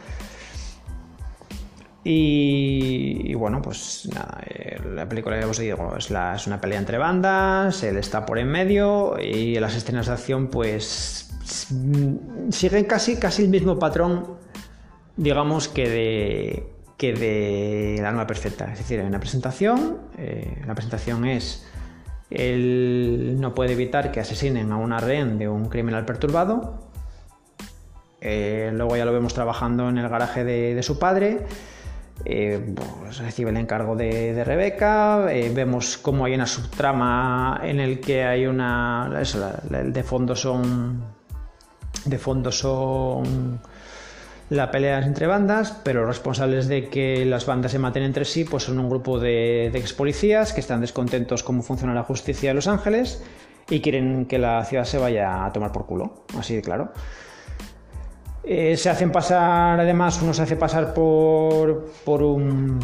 Y, y, bueno, pues nada, eh, la película ya os digo, es, una pelea entre bandas, él está por en medio y las escenas de acción pues siguen casi, casi el mismo patrón, digamos, que de, que de la nueva perfecta. Es decir, en la presentación, eh, la presentación es, él no puede evitar que asesinen a una rehén de un criminal perturbado. Eh, luego ya lo vemos trabajando en el garaje de su padre eh, pues recibe el encargo de, Rebeca, eh, vemos cómo hay una subtrama en el que hay una... La, de fondo son... De fondo son la pelea entre bandas, pero responsables de que las bandas se maten entre sí pues son un grupo de, de ex policías que están descontentos cómo funciona la justicia de Los Ángeles y quieren que la ciudad se vaya a tomar por culo, así de claro. Eh, se hacen pasar, además, uno se hace pasar por, por, un,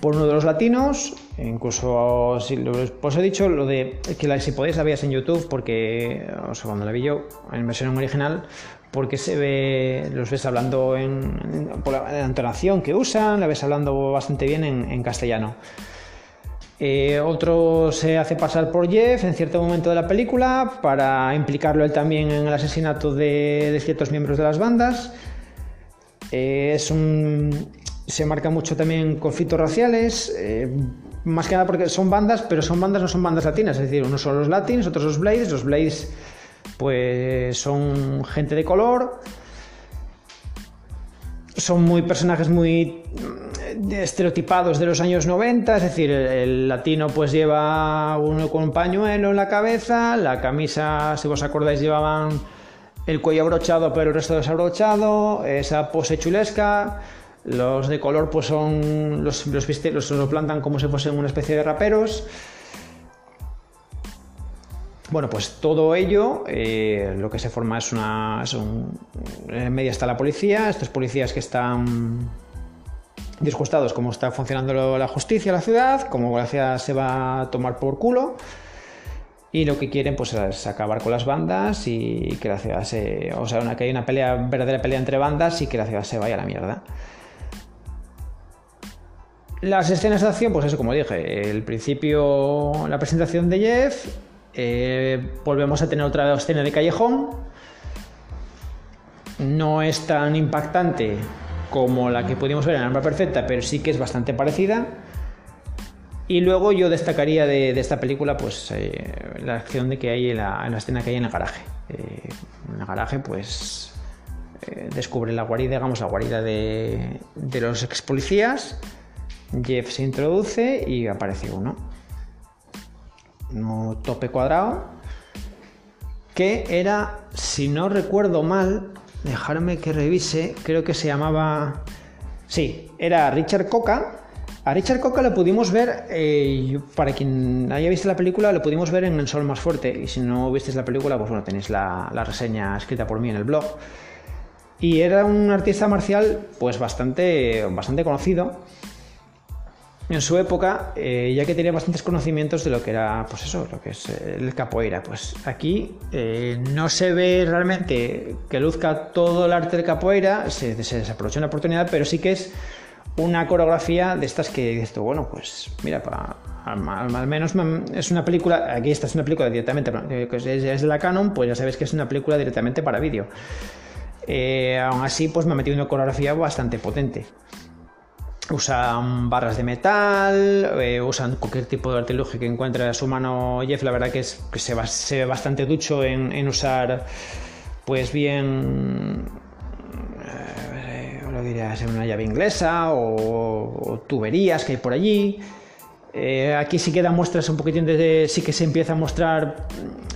por uno de los latinos. Incluso, si, pues he dicho lo de que si podéis la veáis en YouTube, porque, o sea, cuando la vi yo en versión original, porque se ve, los ves hablando en, por la, entonación que usan, la ves hablando bastante bien en, en castellano. Eh, otro se hace pasar por Jeff en cierto momento de la película para implicarlo él también en el asesinato de, ciertos miembros de las bandas. Eh, es un, se marca mucho también conflictos raciales, eh, más que nada porque son bandas, pero son bandas, no son bandas latinas, es decir, unos son los latins, otros los blades, los blades pues son gente de color, son muy personajes muy estereotipados de los años 90, es decir, el, latino pues lleva uno con un pañuelo en la cabeza, la camisa, si vos acordáis, llevaban el cuello abrochado pero el resto desabrochado, esa pose chulesca, los de color pues son, los, los, los, los plantan como si fuesen una especie de raperos. Bueno, pues todo ello, eh, lo que se forma es una. Es un, en media está la policía, estos policías que están disgustados cómo está funcionando la justicia, la ciudad, cómo la ciudad se va a tomar por culo. Y lo que quieren pues, es acabar con las bandas y que la ciudad se. O sea, una, que hay una pelea, verdadera pelea entre bandas y que la ciudad se vaya a la mierda. Las escenas de acción, pues eso, como dije, el principio, la presentación de Jeff, eh, volvemos a tener otra escena de callejón. No es tan impactante como la que pudimos ver en Arma Perfecta, pero sí que es bastante parecida. Y luego yo destacaría de, esta película pues eh, la acción de que hay en la, en la, escena que hay en el garaje. Eh, en el garaje pues descubre la guarida, digamos la guarida de, de los ex policías. Jeff se introduce y aparece uno. Un tope cuadrado que era, si no recuerdo mal, dejarme que revise, creo que se llamaba... Sí, era Richard Coca. A Richard Coca lo pudimos ver, eh, para quien haya visto la película, lo pudimos ver en El Sol Más Fuerte. Y si no visteis la película, pues bueno, tenéis la, la reseña escrita por mí en el blog. Y era un artista marcial, pues bastante, bastante conocido en su época, eh, ya que tenía bastantes conocimientos de lo que era, pues eso, lo que es el capoeira. Pues aquí eh, no se ve realmente que luzca todo el arte del capoeira, se, se desaprovechó una oportunidad, pero sí que es una coreografía de estas que dices tú, bueno, pues mira, para, al, al, menos es una película, aquí esta es una película directamente, es, de la Canon, pues ya sabéis que es una película directamente para vídeo. Eh, aún así, pues me ha metido una coreografía bastante potente usan barras de metal, eh, usan cualquier tipo de artilugio que encuentre a su mano Jeff. La verdad que, es, que se, ve bastante ducho en, en usar, pues bien, eh, lo diría, una llave inglesa o, o, tuberías que hay por allí. Eh, aquí sí queda muestras un poquitín de, sí que se empieza a mostrar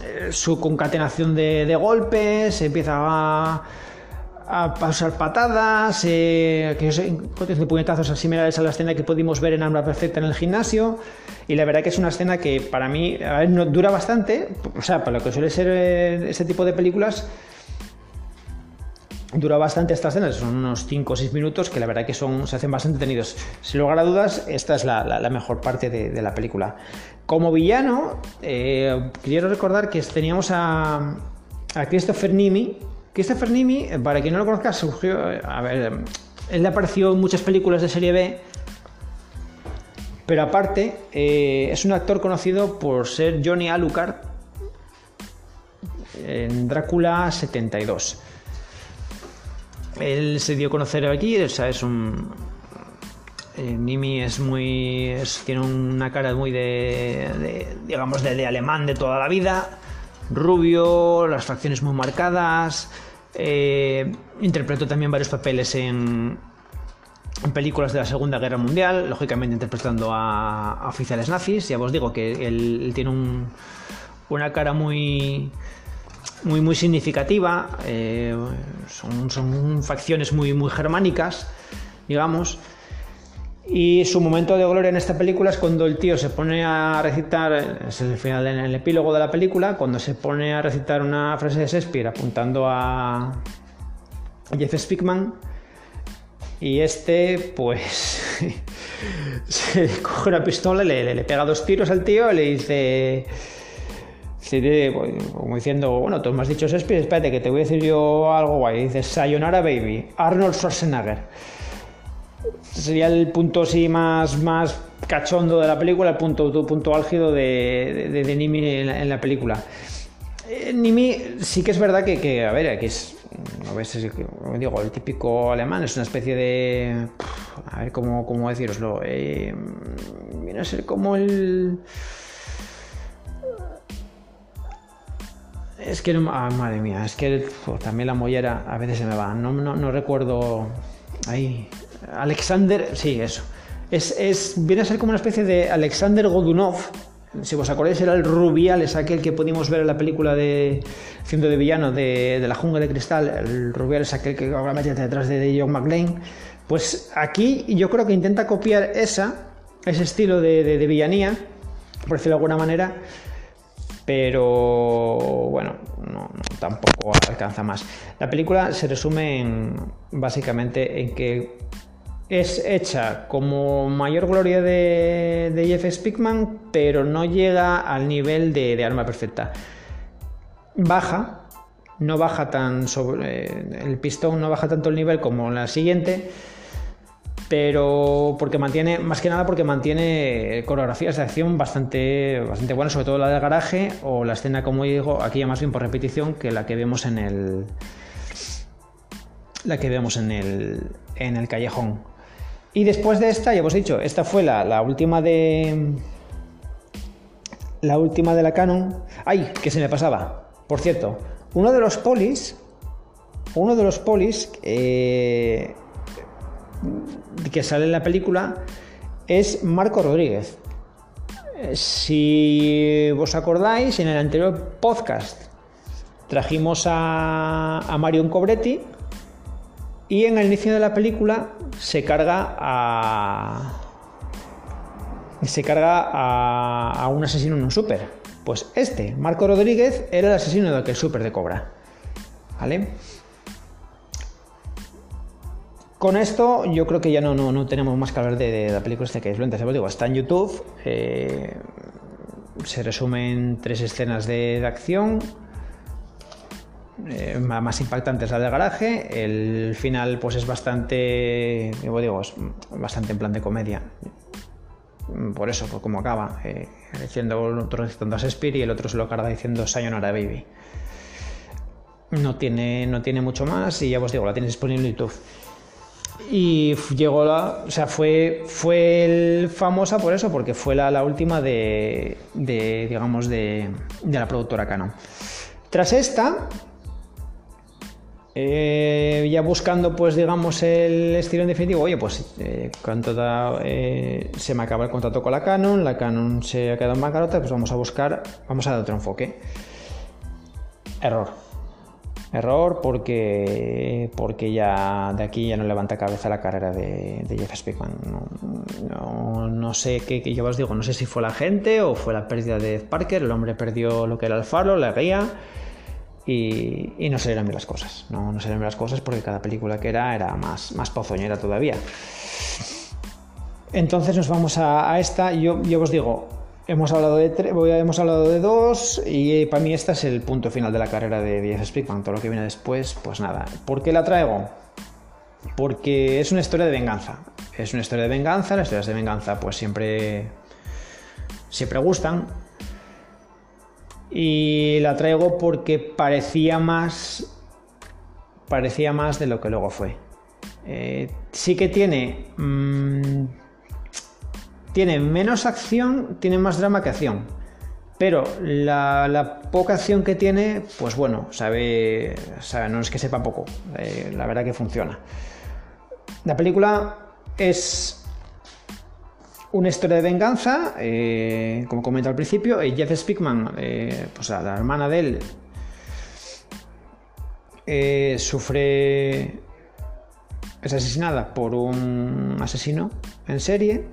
eh, su concatenación de, de golpes, se empieza a a pasar patadas, eh, que de puñetazos similares a la escena que pudimos ver en Arma Perfecta en el gimnasio. Y la verdad que es una escena que para mí dura bastante, o sea, para lo que suele ser eh, este tipo de películas, dura bastante esta escena, son unos 5 o 6 minutos que la verdad que son, se hacen bastante tenidos. Sin lugar a dudas, esta es la, mejor parte de, de, la película. Como villano, eh, quiero recordar que teníamos a, a Christopher Nimi, Christopher Nimi, para quien no lo conozca, surgió. A ver, él le apareció en muchas películas de serie B. Pero aparte, eh, es un actor conocido por ser Johnny Alucard en Drácula 72. Él se dio a conocer aquí, o sea, es un. Eh, Nimi es muy. Tiene una cara muy de. de digamos, de, de alemán de toda la vida rubio, las facciones muy marcadas. Eh, interpretó también varios papeles en, películas de la Segunda Guerra Mundial, lógicamente interpretando a, oficiales nazis. Ya os digo que él, él tiene un, una cara muy, muy, muy significativa. Eh, son, son, facciones muy, muy germánicas, digamos. Y su momento de gloria en esta película es cuando el tío se pone a recitar, es el final en el epílogo de la película, cuando se pone a recitar una frase de Shakespeare apuntando a Jeff Speakman. Y este, pues, *laughs* se coge una pistola, le, le, pega dos tiros al tío y le dice, como diciendo, bueno, tú me has dicho Shakespeare, espérate que te voy a decir yo algo guay. Y dice, Sayonara Baby, Arnold Schwarzenegger sería el punto sí más, más cachondo de la película, el punto, punto álgido de, de, Nimi en la, película. Eh, Nimi sí que es verdad que, que a ver, aquí es, a veces, como digo, el típico alemán es una especie de, a ver cómo, cómo deciroslo, eh, viene a ser como el... Es que, no, ah, madre mía, es que oh, también la mollera a veces se me va, no, no, no recuerdo ahí, Alexander, sí, eso. Es, es, viene a ser como una especie de Alexander Godunov. Si os acordáis, era el Rubial, es aquel que pudimos ver en la película de Ciento de Villano de, La Jungla de Cristal. El Rubial es aquel que ahora mete detrás de, John McLean. Pues aquí yo creo que intenta copiar esa, ese estilo de, villanía, por decirlo de alguna manera, pero bueno, no, no, tampoco alcanza más. La película se resume en, básicamente en que es hecha como mayor gloria de, Jeff Speakman, pero no llega al nivel de, Arma Perfecta. Baja, no baja tan sobre. El pistón no baja tanto el nivel como la siguiente, pero porque mantiene, más que nada porque mantiene coreografías de acción bastante, bastante buenas, sobre todo la del garaje o la escena, como digo, aquí ya más bien por repetición que la que vemos en el. La que vemos en el, en el callejón. Y después de esta, ya os he dicho, esta fue la, la, última de. La última de la Canon. ¡Ay! Que se me pasaba. Por cierto, uno de los polis. Uno de los polis eh, que sale en la película es Marco Rodríguez. Si os acordáis, en el anterior podcast trajimos a, a Marion Cobretti Y en el inicio de la película se carga a. Se carga a, un asesino en un súper. Pues este, Marco Rodríguez, era el asesino de aquel súper de Cobra. ¿Vale? Con esto yo creo que ya no, no, no tenemos más que hablar de, la película este que es Luentes. Digo, está en YouTube. eh, se resumen tres escenas de acción. Eh, más impactante es la del garaje. El final, pues es bastante. Digo, digo, es bastante en plan de comedia. Por eso, por cómo acaba. eh, diciendo otro recitando a Shakespeare y el otro se lo carga diciendo Sayonara Baby. No tiene, no tiene mucho más y ya os digo, la tienes disponible en YouTube. Y llegó la. O sea, fue, fue famosa por eso, porque fue la, la última de, de, digamos, de, de la productora Canon. Tras esta, eh, ya buscando, pues, digamos, el estilo en definitivo, oye, pues, eh, toda, eh, se me acaba el contrato con la Canon, la Canon se ha quedado en bancarrota, pues vamos a buscar, vamos a dar otro enfoque. Error. Error porque, porque ya de aquí ya no levanta cabeza la carrera de, Jeff Speakman. No, no, sé qué, qué- yo os digo, no sé si fue la gente o fue la pérdida de Ed Parker. El hombre perdió lo que era el faro, la guía y, y no salieron bien las cosas. No, no salieron bien las cosas porque cada película que era era más, más pozoñera todavía. Entonces nos vamos a, esta. Yo, yo os digo, hemos hablado de tre- voy a- hemos hablado de dos y para mí esta es el punto final de la carrera de Jeff Speakman. Todo lo que viene después, pues nada. ¿Por qué la traigo? Porque es una historia de venganza. Es una historia de venganza. Las historias de venganza, pues siempre siempre gustan. Y la traigo porque parecía más parecía más de lo que luego fue. Eh, sí que tiene mm, tiene menos acción, tiene más drama que acción. Pero la, la poca acción que tiene, pues bueno, sabe, sabe no es que sepa poco, eh, la verdad que funciona. La película es una historia de venganza, eh, como comenté al principio, eh, Jeff Speakman, eh, pues la, hermana de él, eh, sufre, es asesinada por un asesino en serie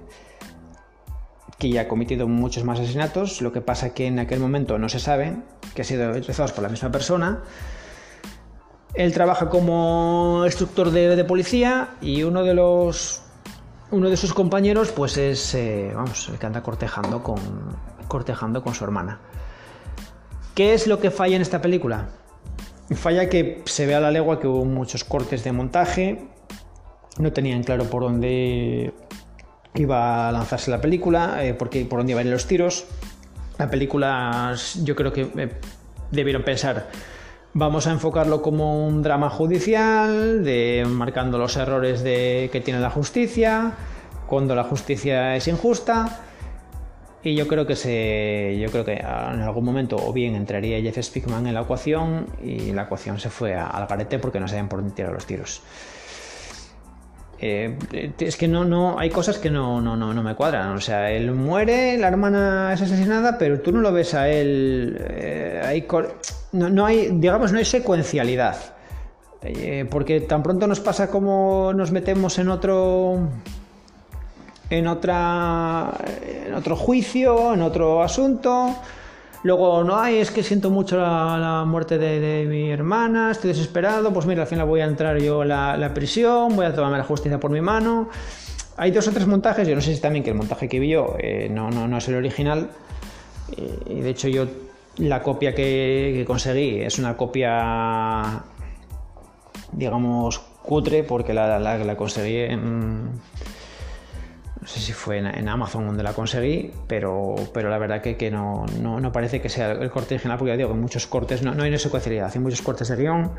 que ya ha cometido muchos más asesinatos, lo que pasa que en aquel momento no se sabe que ha sido realizados por la misma persona. Él trabaja como instructor de policía y uno de los uno de sus compañeros pues es eh, vamos el que anda cortejando con cortejando con su hermana. ¿Qué es lo que falla en esta película? Falla que se ve a la legua que hubo muchos cortes de montaje, no tenían claro por dónde iba a lanzarse la película, eh, porque, por dónde iban los tiros. La película, yo creo que eh, debieron pensar, vamos a enfocarlo como un drama judicial, de marcando los errores de, que tiene la justicia, cuando la justicia es injusta. Y yo creo que se, yo creo que en algún momento o bien entraría Jeff Speakman en la ecuación y la ecuación se fue al garete porque no sabían por dónde tirar los tiros. Eh, es que no, no, hay cosas que no, no, no, no me cuadran. O sea, él muere, la hermana es asesinada, pero tú no lo ves a él. eh, no, no hay, digamos, no hay secuencialidad. Eh, porque tan pronto nos pasa como nos metemos en otro. En otra. En otro juicio, en otro asunto. Luego, no hay, es que siento mucho la, muerte de, de mi hermana, estoy desesperado, pues mira, al final voy a entrar yo a la, la prisión, voy a tomarme la justicia por mi mano. Hay dos o tres montajes, yo no sé si también que el montaje que vi yo eh, no, no, no es el original, eh, y de hecho yo la copia que, que conseguí es una copia, digamos, cutre, porque la, la, la conseguí en no sé si fue en, Amazon donde la conseguí, pero, pero la verdad que, que no, no, no parece que sea el corte original, porque ya digo, en muchos cortes no, no hay una secuencialidad, hay muchos cortes de guion.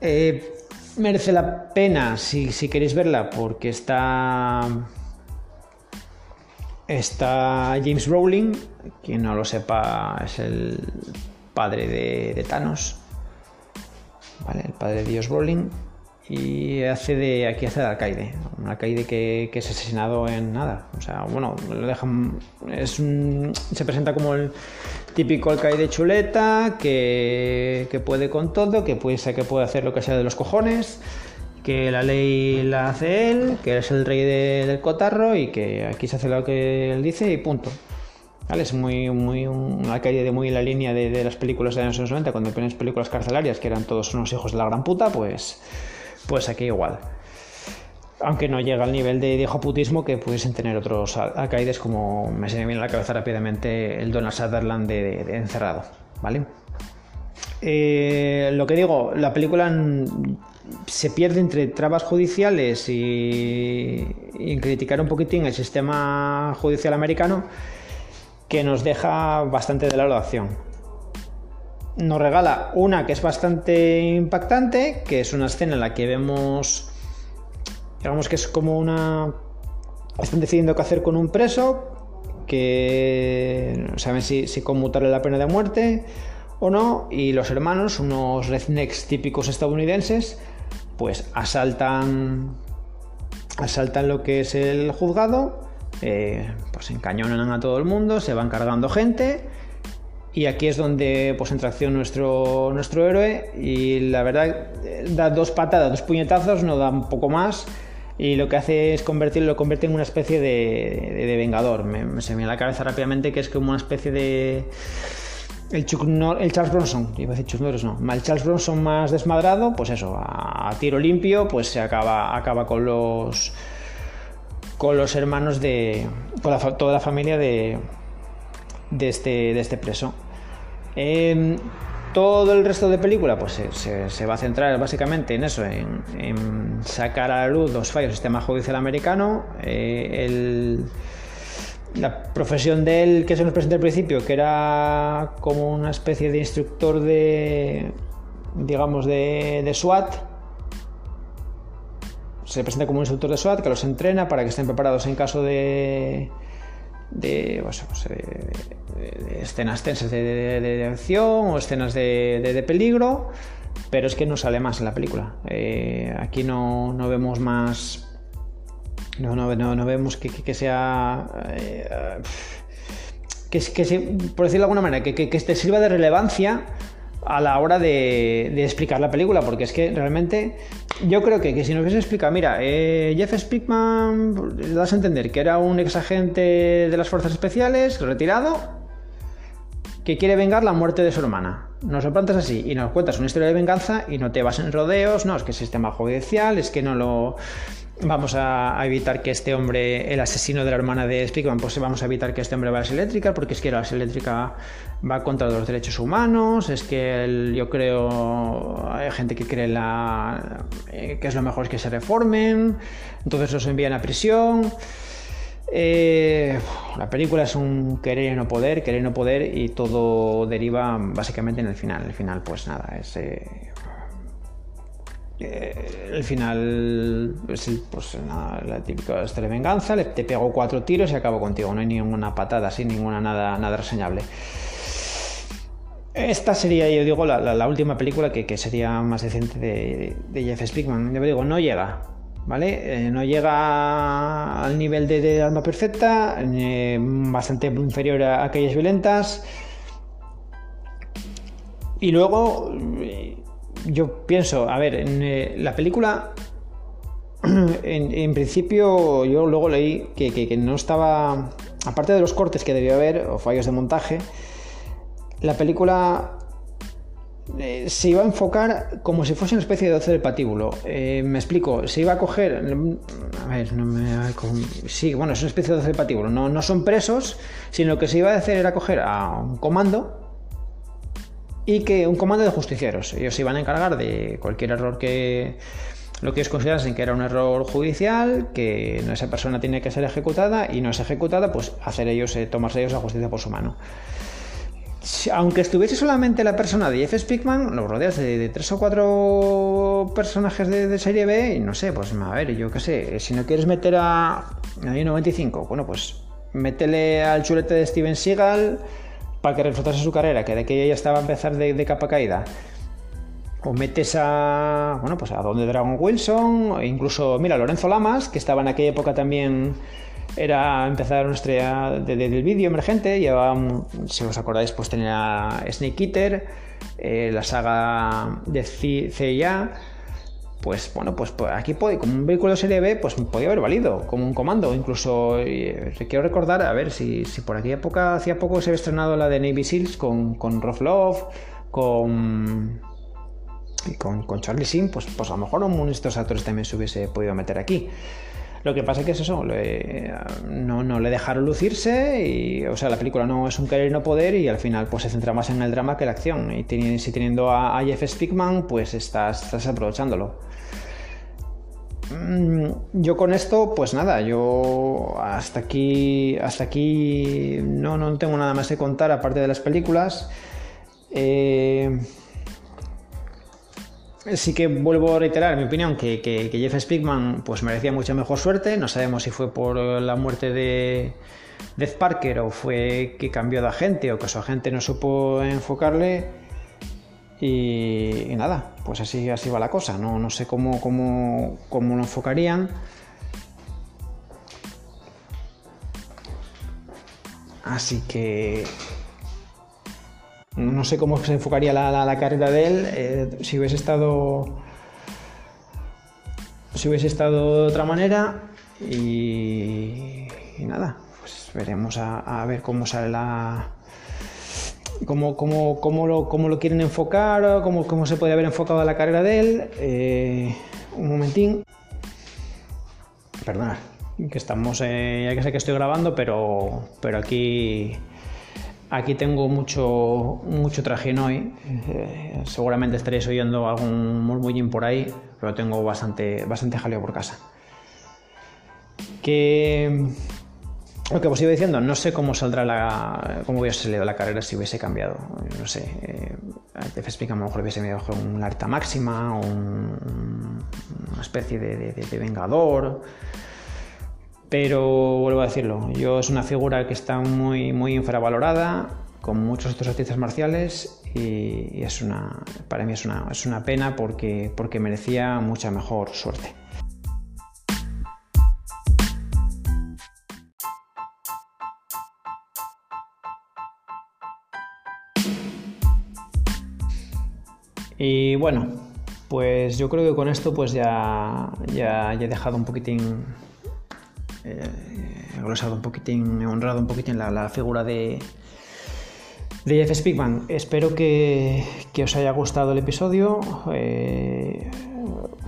Eh, merece la pena si, si queréis verla, porque está. Está James Rowling, quien no lo sepa, es el padre de, Thanos, ¿vale? el padre de Dios Rowling. Y hace de aquí hace de alcaide un alcaide que, que es asesinado en nada. O sea bueno lo dejan es un, se presenta como el típico alcaide chuleta que, que puede con todo que puede que puede hacer lo que sea de los cojones que la ley la hace él, que es el rey de- del cotarro y que aquí se hace lo que él dice y punto. ¿Vale? Es muy, muy una de muy la línea de, las películas de años 90, cuando pones películas carcelarias que eran todos unos hijos de la gran puta, pues, pues aquí igual. Aunque no llega al nivel de hijoputismo que pudiesen tener otros al- alcaides, como me se me viene a la cabeza rápidamente el Donald Sutherland de, Encerrado. ¿Vale? Eh, lo que digo, la película se pierde entre trabas judiciales y, y criticar un poquitín el sistema judicial americano que nos deja bastante de la acción. Nos regala una que es bastante impactante, que es una escena en la que vemos, digamos que es como una... Están decidiendo qué hacer con un preso, que no saben si, si conmutarle la pena de muerte o no, y los hermanos, unos rednecks típicos estadounidenses, pues asaltan, asaltan lo que es el juzgado, eh, pues encañonan a todo el mundo, se van cargando gente. Y aquí es donde pues entra acción nuestro, nuestro héroe y la verdad eh, da dos patadas, dos puñetazos, no da un poco más y lo que hace es convertirlo, lo convierte en una especie de, de- vengador. Me, se me viene la cabeza rápidamente que es como una especie de... El, Chuck Nor- el Charles Bronson, iba a decir Chuck Norris, no. El Charles Bronson más desmadrado, pues eso, a, tiro limpio, pues se acaba, acaba con los con los hermanos de con toda la familia de, de, este, de este preso. Em, todo el resto de película pues se, va a centrar básicamente en eso, en, en sacar a la luz los fallos del sistema judicial americano, eh, el- la profesión de él que se nos presenta al principio, que era como una especie de instructor de, digamos, de, de SWAT, se presenta como un instructor de SWAT que los entrena para que estén preparados en caso de de, pues, pues, de- de- escenas tensas de, acción o escenas de peligro pero es que no sale más en la película. Eh, aquí no, no vemos más no, no, no, no vemos que, que- que sea eh, que, que por decirlo de alguna manera que, que, que te sirva de relevancia a la hora de, de explicar la película, porque es que realmente yo creo que, que si nos hubiese explicado, mira, eh, Jeff Speakman, le das a entender que era un ex agente de las fuerzas especiales, retirado, que quiere vengar la muerte de su hermana. Nos lo plantas así y nos cuentas una historia de venganza y no te vas en rodeos, no, es que es sistema judicial, es que no lo... Vamos a, evitar que este hombre, el asesino de la hermana de Speakman, pues vamos a evitar que este hombre vaya a las eléctricas, porque es que la eléctrica va contra los derechos humanos, es que el- yo creo, hay gente que cree la, eh, que es lo mejor es que se reformen, entonces los envían a prisión. Eh, la película es un querer y no poder, querer y no poder, y todo deriva básicamente en el final. El final, pues nada, es. eh, eh, el final es pues nada, la típica historia de venganza, le- te pego cuatro tiros y acabo contigo, no hay ninguna patada así, ninguna nada, nada reseñable. Esta sería, yo digo, la, la- la última película que, sería más decente de, Jeff Speakman. Yo digo, no llega, ¿vale? Eh, no llega al nivel de, de Alma Perfecta, eh, bastante inferior a aquellas violentas. Y luego, yo pienso, a ver, en eh, la película, *clears throat* en, principio, yo luego leí que, no estaba, aparte de los cortes que debió haber, o fallos de montaje, la película eh, se iba a enfocar como si fuese una especie de 12 del patíbulo. Eh, me explico, se iba a coger. A ver, no me. Sí, bueno, es una especie de 12 del patíbulo. No, no son presos, sino que se iba a hacer era coger a un comando y que un comando de justicieros. Ellos se iban a encargar de cualquier error que lo que ellos considerasen que era un error judicial, que esa persona tiene que ser ejecutada y no es ejecutada, pues hacer ellos, eh, tomarse ellos la justicia por su mano. Aunque estuviese solamente la persona de Jeff Speakman, los rodeas de, tres o cuatro personajes de, serie B, y no sé, pues a ver, yo qué sé, si no quieres meter a, a 95, bueno, pues métele al chulete de Steven Seagal para que reflotase su carrera, que de que ella estaba a empezar de, de capa caída. O metes a, bueno, pues a Donde Dragon Wilson, e incluso, mira, Lorenzo Lamas, que estaba en aquella época también, era empezar una estrella de- de- del vídeo emergente, llevaba, si os acordáis, pues tenía Snake Eater, eh, la saga de CIA, pues bueno, pues, pues aquí puede, como un vehículo serie B, pues podía haber valido, como un comando. Incluso eh, quiero recordar, a ver, si, por aquella época, hacía poco se había estrenado la de Navy Seals con, con Rough Love, con, con, con Charlie Sim, pues, pues a lo mejor uno de estos actores también se hubiese podido meter aquí. Lo que pasa es que es eso, no, no, le dejaron lucirse y, o sea, la película no es un querer y no poder y al final pues se centra más en el drama que la acción. Y si teniendo a, a Jeff Spickman, pues estás, estás aprovechándolo. Mm, yo con esto, pues nada, yo hasta aquí, hasta aquí no, no tengo nada más que contar aparte de las películas. Eh, sí que vuelvo a reiterar mi opinión que, Jeff Spickman pues merecía mucha mejor suerte. No sabemos si fue por la muerte de Death Parker o fue que cambió de agente o que su agente no supo enfocarle. Y, nada, pues así, así va la cosa. No, no sé cómo, cómo, cómo lo enfocarían. Así que no sé cómo se enfocaría la, carrera de él eh, si hubiese estado si hubiese estado de otra manera y, nada pues veremos a, ver cómo sale la cómo, cómo, cómo, lo, cómo lo quieren enfocar cómo, cómo se puede haber enfocado la carrera de él. Eh, un momentín. Perdona que estamos eh, ya que sé que estoy grabando pero pero aquí Aquí tengo mucho, mucho trajín hoy. Eh, seguramente estaréis oyendo algún murmullín por ahí, pero tengo bastante, bastante jaleo por casa. Que lo que os iba diciendo, no sé cómo saldrá la. cómo hubiese salido la carrera si hubiese cambiado. No sé. Eh, explica a lo mejor hubiese mejor un alta máxima, un, una especie de vengador. Pero vuelvo a decirlo, yo es una figura que está muy, muy infravalorada, con muchos otros artistas marciales, y, es una, para mí es una, es una pena porque, porque merecía mucha mejor suerte. Y bueno, pues yo creo que con esto pues ya, ya, ya he dejado un poquitín eh, glosado un poquitín, he honrado un poquitín la, la figura de, de Jeff Speakman. Espero que, os haya gustado el episodio. Eh,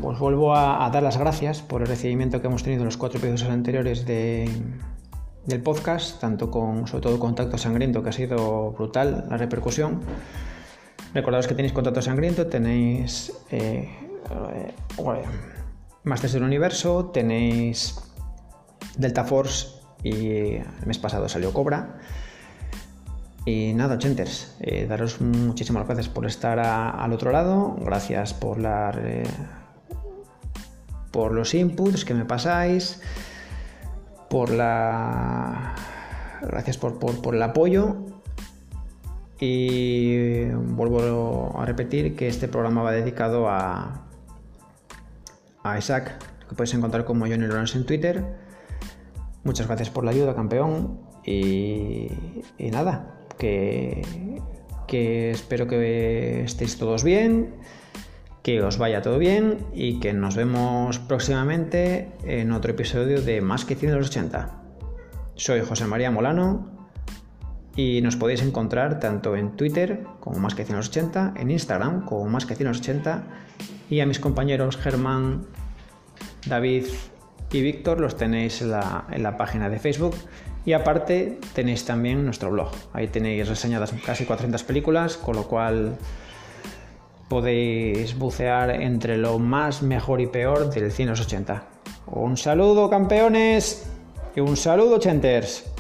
os vuelvo a, dar las gracias por el recibimiento que hemos tenido en los cuatro episodios anteriores de, del podcast, tanto con, sobre todo Contacto Sangriento, que ha sido brutal la repercusión. Recordaos que tenéis Contacto Sangriento, tenéis eh, eh, Masters del Universo, tenéis Delta Force y el mes pasado salió Cobra. Y nada, Chenters, eh, daros muchísimas gracias por estar al otro lado, gracias por, la, por los inputs que me pasáis, por la... Gracias por, por, el apoyo. Y vuelvo a repetir que este programa va dedicado a, a Isaac, que podéis encontrar como Johnny Lawrence en Twitter Muchas gracias por la ayuda, campeón. Y, nada, que, que espero que estéis todos bien, que os vaya todo bien y que nos vemos próximamente en otro episodio de Más que 180. Soy José María Molano y nos podéis encontrar tanto en Twitter como Más que 180, en Instagram como Más que 180 y a mis compañeros Germán, David y Víctor los tenéis en la, página de Facebook. Y aparte tenéis también nuestro blog. Ahí tenéis reseñadas casi 400 películas, con lo cual podéis bucear entre lo más mejor y peor del cine 80. Un saludo campeones y un saludo chenters.